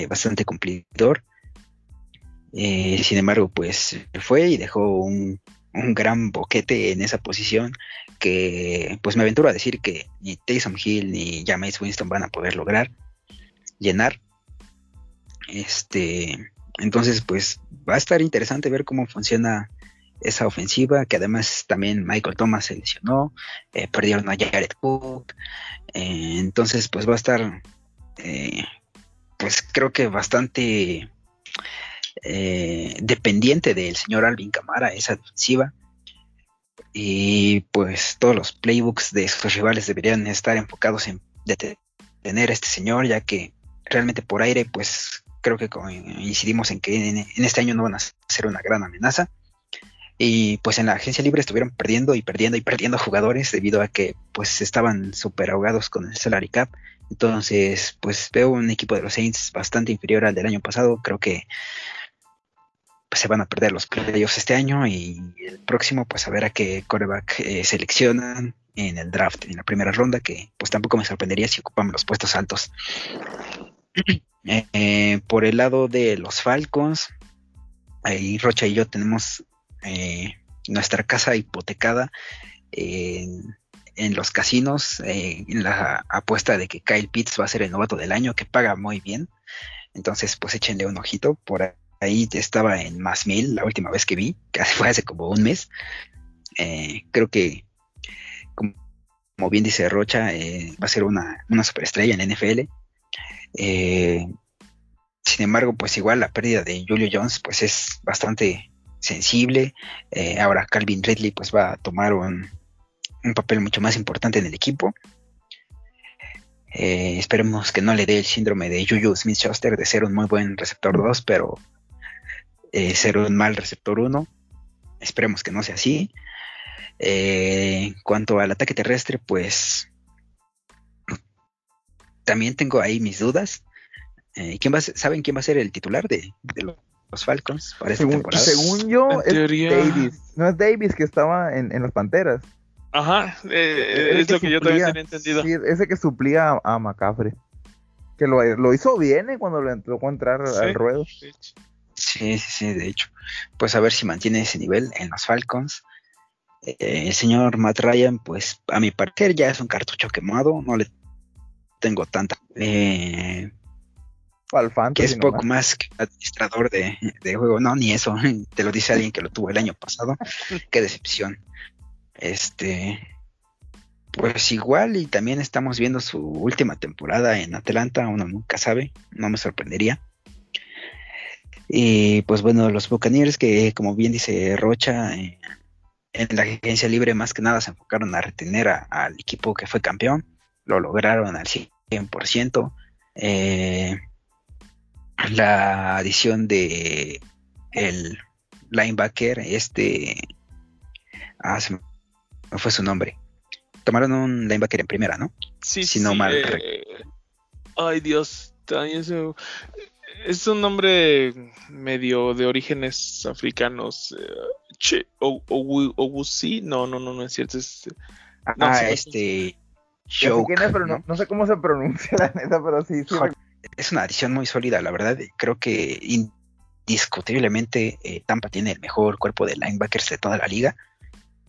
bastante cumplidor. Eh, sin embargo, pues fue y dejó un, gran boquete en esa posición que pues me aventuro a decir que ni Taysom Hill ni Jameis Winston van a poder lograr llenar. Este, entonces pues va a estar interesante ver cómo funciona esa ofensiva, que además también Michael Thomas se lesionó, eh, perdieron a Jared Cook, eh, entonces pues va a estar pues creo que bastante eh, dependiente del señor Alvin Camara, esa defensiva. Y pues todos los playbooks de sus rivales deberían estar enfocados en detener a este señor, ya que realmente por aire, pues creo que incidimos en que en, este año no van a ser una gran amenaza. Y pues en la agencia libre estuvieron perdiendo y perdiendo y perdiendo jugadores debido a que pues estaban súper ahogados con el salary cap. Entonces, pues veo un equipo de los Saints bastante inferior al del año pasado. Creo que pues, se van a perder los playoffs este año y el próximo pues a ver a qué coreback eh, seleccionan en el draft, en la primera ronda, que pues tampoco me sorprendería si ocupan los puestos altos. Eh, por el lado de los Falcons, ahí Rocha y yo tenemos eh, nuestra casa hipotecada en, los casinos, en la apuesta de que Kyle Pitts va a ser el novato del año, que paga muy bien. Entonces, pues échenle un ojito por ahí estaba en más mil la última vez que vi, <laughs> que fue hace como un mes. Eh, creo que, como, bien dice Rocha, eh, va a ser una, una superestrella en NFL. Eh, sin embargo, pues igual la pérdida de Julio Jones pues es bastante sensible. ahora Calvin Ridley pues va a tomar un, un papel mucho más importante en el equipo. esperemos que no le dé el síndrome de Juju Smith-Schuster de ser un muy buen receptor 2, pero eh, ser un mal receptor 1. Esperemos que no sea así. Eh, en cuanto al ataque terrestre, pues también tengo ahí mis dudas. Eh, ¿quién va ¿Saben quién va a ser el titular de, los Falcons para esta según, temporada? Según yo, es Davis. No es Davis que estaba en, las Panteras. Ajá, es lo que, yo también tenía entendido. Sí, ese que suplía a, McCaffrey. Que lo, hizo bien cuando le tocó entrar al ruedo. Sí, sí, sí, de hecho. Pues a ver si mantiene ese nivel en los Falcons. Eh, el señor Matt Ryan, pues a mi parecer ya es un cartucho quemado, no le tengo tanta. Eh, que es poco más que administrador de, juego, no, ni eso, <laughs> te lo dice alguien que lo tuvo el año pasado, <laughs> qué decepción. Este, pues igual y también estamos viendo su última temporada en Atlanta, uno nunca sabe, no me sorprendería. Y pues bueno, los Buccaneers que como bien dice Rocha, eh, en la agencia libre más que nada se enfocaron a retener al equipo que fue campeón, lo lograron al 100%. Eh, la adición de el linebacker, este, ah, se me fue su nombre. Tomaron un linebacker en primera, ¿no? Sí, si no mal. Eh, ay Dios, también Es un nombre medio de orígenes africanos. Eh, che, o, no, no, no, no es cierto. Es, ah, este. ¿No? sé cómo se pronuncia la neta, pero sí. Es una adición muy sólida, la verdad. Creo que indiscutiblemente eh, Tampa tiene el mejor cuerpo de linebackers de toda la liga.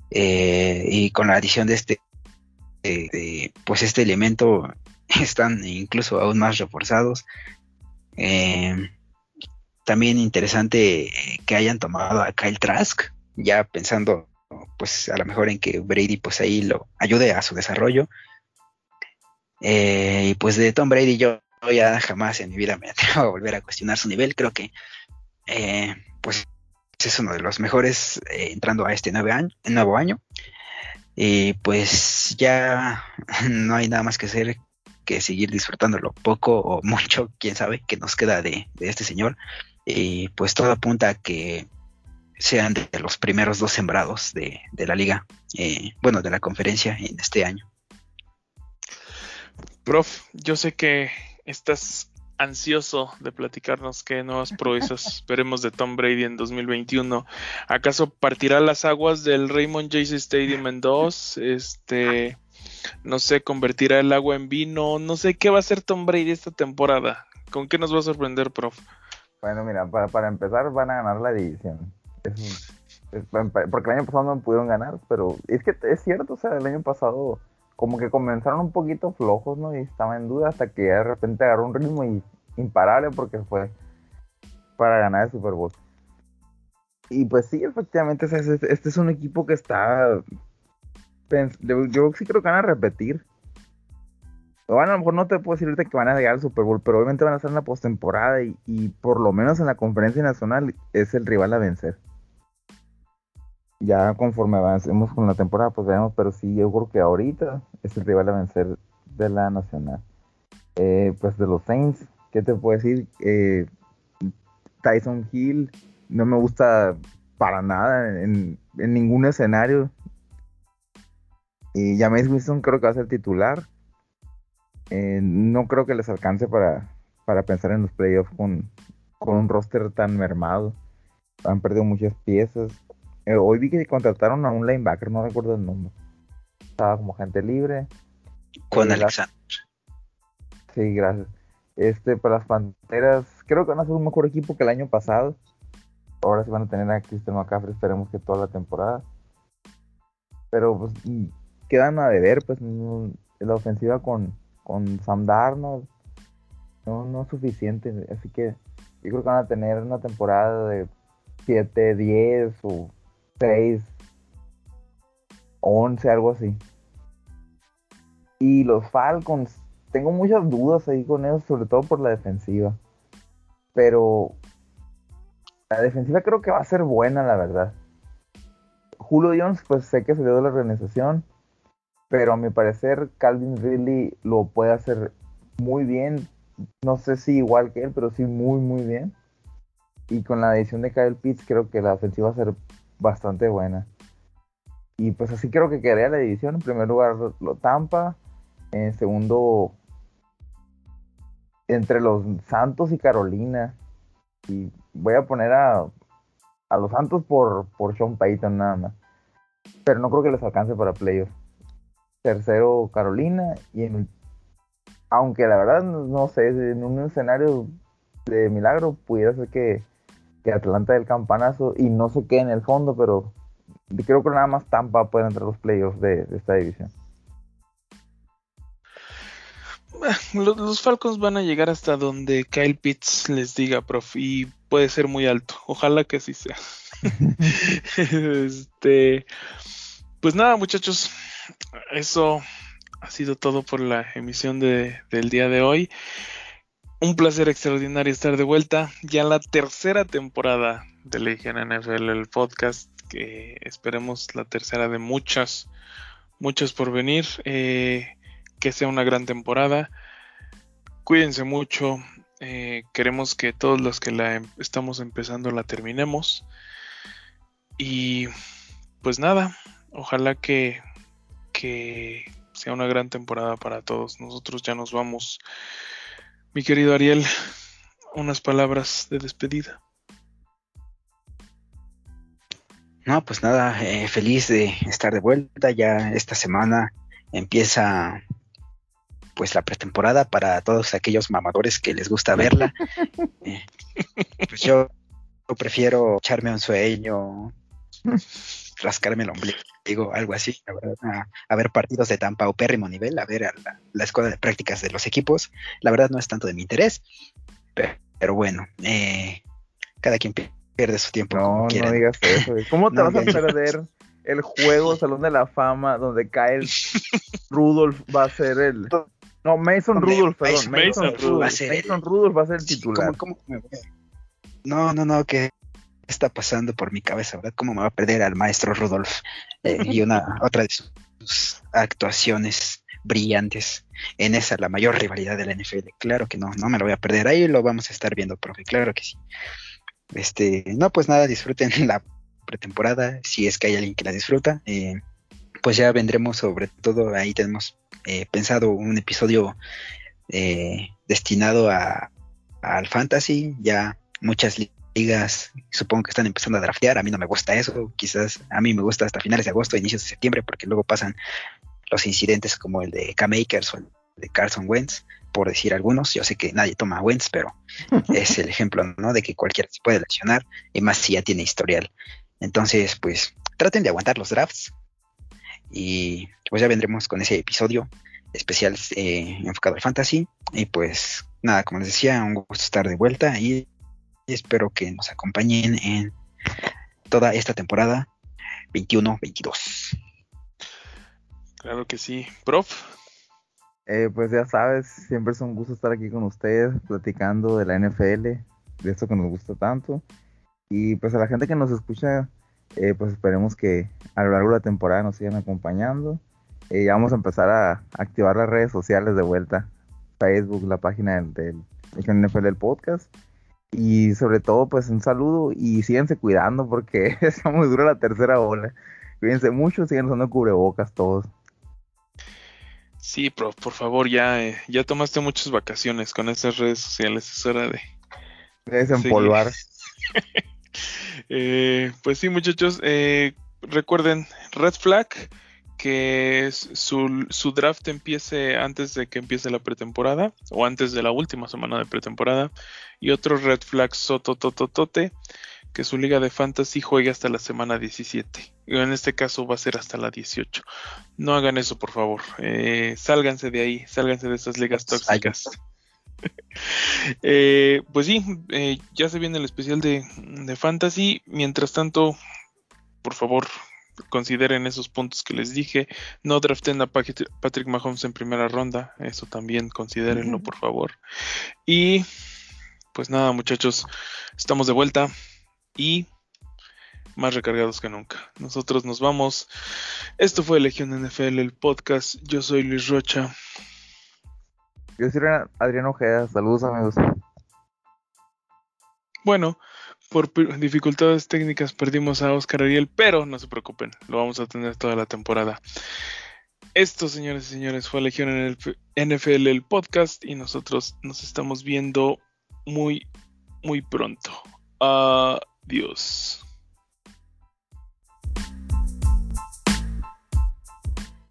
Eh, y con la adición de este, pues este elemento, <laughs> están incluso aún más reforzados. Eh, también interesante que hayan tomado a Kyle Trask, ya pensando pues a lo mejor en que Brady pues ahí lo ayude a su desarrollo. Y pues de Tom Brady yo ya jamás en mi vida me <laughs> atrevo a volver a cuestionar su nivel. Creo que eh, pues es uno de los mejores eh, entrando a este nuevo año. Y pues ya <laughs> no hay nada más que hacer que seguir disfrutando lo poco o <laughs> mucho, quién sabe, que nos queda de, este señor. Y pues todo apunta a que sean de los primeros dos sembrados de, la liga, eh, bueno, de la conferencia en este año. Prof, yo sé que estás ansioso de platicarnos qué nuevas proezas <laughs> veremos de Tom Brady en 2021. ¿Acaso partirá las aguas del Raymond Chase Stadium en dos? Este, no sé, convertirá el agua en vino. No sé qué va a hacer Tom Brady esta temporada. ¿Con qué nos va a sorprender, prof? Bueno, mira, para, empezar van a ganar la división. porque el año pasado no pudieron ganar, pero es que es cierto, o sea, el año pasado como que comenzaron un poquito flojos, ¿no? Y estaba en duda hasta que de repente agarró un ritmo imparable porque fue para ganar el Super Bowl. Y pues sí, efectivamente, este es un equipo que está... Yo sí creo que van a repetir. Bueno, a lo mejor no te puedo decir ahorita que van a llegar al Super Bowl, pero obviamente van a estar en la postemporada y, y por lo menos en la conferencia nacional es el rival a vencer ya conforme avancemos con la temporada, pues veremos, pero sí, yo creo que ahorita es el rival a vencer de la Nacional. Eh, pues de los Saints, ¿qué te puedo decir? Eh, Tyson Hill no me gusta para nada en, ningún escenario. Y James Winston creo que va a ser titular. Eh, no creo que les alcance para, para pensar en los playoffs con, con un roster tan mermado. Han perdido muchas piezas eh, hoy vi que contrataron a un linebacker, no recuerdo el nombre. Estaba como gente libre. Con eh, Alexander. Sí, gracias. Este, para las Panteras, creo que van a ser un mejor equipo que el año pasado. Ahora sí van a tener a Christian McCaffrey, esperemos que toda la temporada. Pero pues quedan a deber, pues la ofensiva con, con Sam Darnold no, no es suficiente. Así que yo creo que van a tener una temporada de 7, 10 o 6, 11, algo así. Y los Falcons, tengo muchas dudas ahí con ellos, sobre todo por la defensiva. Pero la defensiva creo que va a ser buena, la verdad. Julio Jones, pues sé que salió de la organización, pero a mi parecer Calvin Ridley lo puede hacer muy bien. No sé si igual que él, pero sí muy, muy bien. Y con la adición de Kyle Pitts, creo que la ofensiva va a ser bastante buena. Y pues así creo que quedaría la división. En primer lugar, lo Tampa. En segundo, entre los Santos y Carolina. Y voy a poner a, a los Santos por, por Sean Payton nada más. Pero no creo que les alcance para playoffs. Tercero, Carolina. Y en aunque la verdad no sé, en un escenario de milagro pudiera ser que Atlanta del campanazo y no se quede en el fondo, pero creo que nada más Tampa puede entrar a los playoffs de, esta división. Los, Falcons van a llegar hasta donde Kyle Pitts les diga, prof, y puede ser muy alto. Ojalá que así sea. <laughs> este, pues nada, muchachos, eso ha sido todo por la emisión de, del día de hoy. Un placer extraordinario estar de vuelta. Ya la tercera temporada de Legion NFL, el podcast, que esperemos la tercera de muchas, muchas por venir. Eh, que sea una gran temporada. Cuídense mucho. Eh, queremos que todos los que la em, estamos empezando la terminemos. Y pues nada, ojalá que, que sea una gran temporada para todos. Nosotros ya nos vamos mi querido Ariel, unas palabras de despedida. No, pues nada, eh, feliz de estar de vuelta. Ya esta semana empieza pues la pretemporada para todos aquellos mamadores que les gusta verla. <laughs> Eh, pues yo, prefiero echarme un sueño, rascarme el ombligo, algo así, a, ver partidos de tan paupérrimo nivel, a ver a la, escuela de prácticas de los equipos. La verdad no es tanto de mi interés, pero, bueno, eh, cada quien pierde su tiempo. No, no digas eso. ¿Cómo te vas a perder el juego Salón de la Fama donde el Rudolf va a ser el no, Mason Rudolph, perdón. Mason, Rudolph, va a ser Mason Rudolph va a ser el titular. no, no, no, ¿qué está pasando por mi cabeza, verdad? ¿Cómo me va a perder al maestro Rudolph? Eh, <laughs> y una otra de sus actuaciones brillantes en esa, la mayor rivalidad de la NFL. Claro que no, no me lo voy a perder. Ahí lo vamos a estar viendo, profe, claro que sí. Este, no, pues nada, disfruten <laughs> la pretemporada, si es que hay alguien que la disfruta. Eh, pues ya vendremos sobre todo, ahí tenemos eh, pensado un episodio eh, destinado a, al fantasy. Ya muchas ligas supongo que están empezando a draftear. A mí no me gusta eso. Quizás a mí me gusta hasta finales de agosto, inicios de septiembre, porque luego pasan los incidentes como el de K-Makers o el de Carson Wentz, por decir algunos. Yo sé que nadie toma Wentz, pero <laughs> es el ejemplo, ¿no? De que cualquiera se puede lesionar, y más si ya tiene historial. Entonces, pues traten de aguantar los drafts, y pues ya vendremos con ese episodio especial eh, enfocado al fantasy. Y pues nada, como les decía, un gusto estar de vuelta y espero que nos acompañen en toda esta temporada 21-22. Claro que sí. Prof. Eh, pues ya sabes, siempre es un gusto estar aquí con ustedes platicando de la NFL, de esto que nos gusta tanto. Y pues a la gente que nos escucha eh, pues esperemos que a lo largo de la temporada nos sigan acompañando. Eh, ya vamos a empezar a activar las redes sociales de vuelta. Facebook, la página del, NFL del podcast. Y sobre todo, pues un saludo y síganse cuidando porque <laughs> está muy dura la tercera ola. Cuídense mucho, sigan usando cubrebocas todos. Sí, pero por favor, ya, eh, ya tomaste muchas vacaciones con estas redes sociales. Es hora de. Desempolvar. <laughs> Eh, pues sí, muchachos, eh, recuerden, Red Flag, que su, su, draft empiece antes de que empiece la pretemporada o antes de la última semana de pretemporada. Y otro Red Flag Sotototote, que su liga de fantasy juegue hasta la semana 17. En este caso va a ser hasta la 18. No hagan eso, por favor. Eh, sálganse de ahí, sálganse de esas ligas tóxicas. <laughs> Eh, pues sí, eh, ya se viene el especial de, Fantasy. Mientras tanto, por favor, consideren esos puntos que les dije. No draften a Patrick Mahomes en primera ronda. Eso también considérenlo, por favor. Y pues nada, muchachos, estamos de vuelta y más recargados que nunca. Nosotros nos vamos. Esto fue Legión NFL, el podcast. Yo soy Luis Rocha. Yo soy Adrián Ojeda. Saludos, amigos. Bueno, por dificultades técnicas perdimos a Oscar Ariel, pero no se preocupen, lo vamos a tener toda la temporada. Esto, señores y señores, fue Legión en el NFL, el podcast, y nosotros nos estamos viendo muy, muy pronto. Adiós.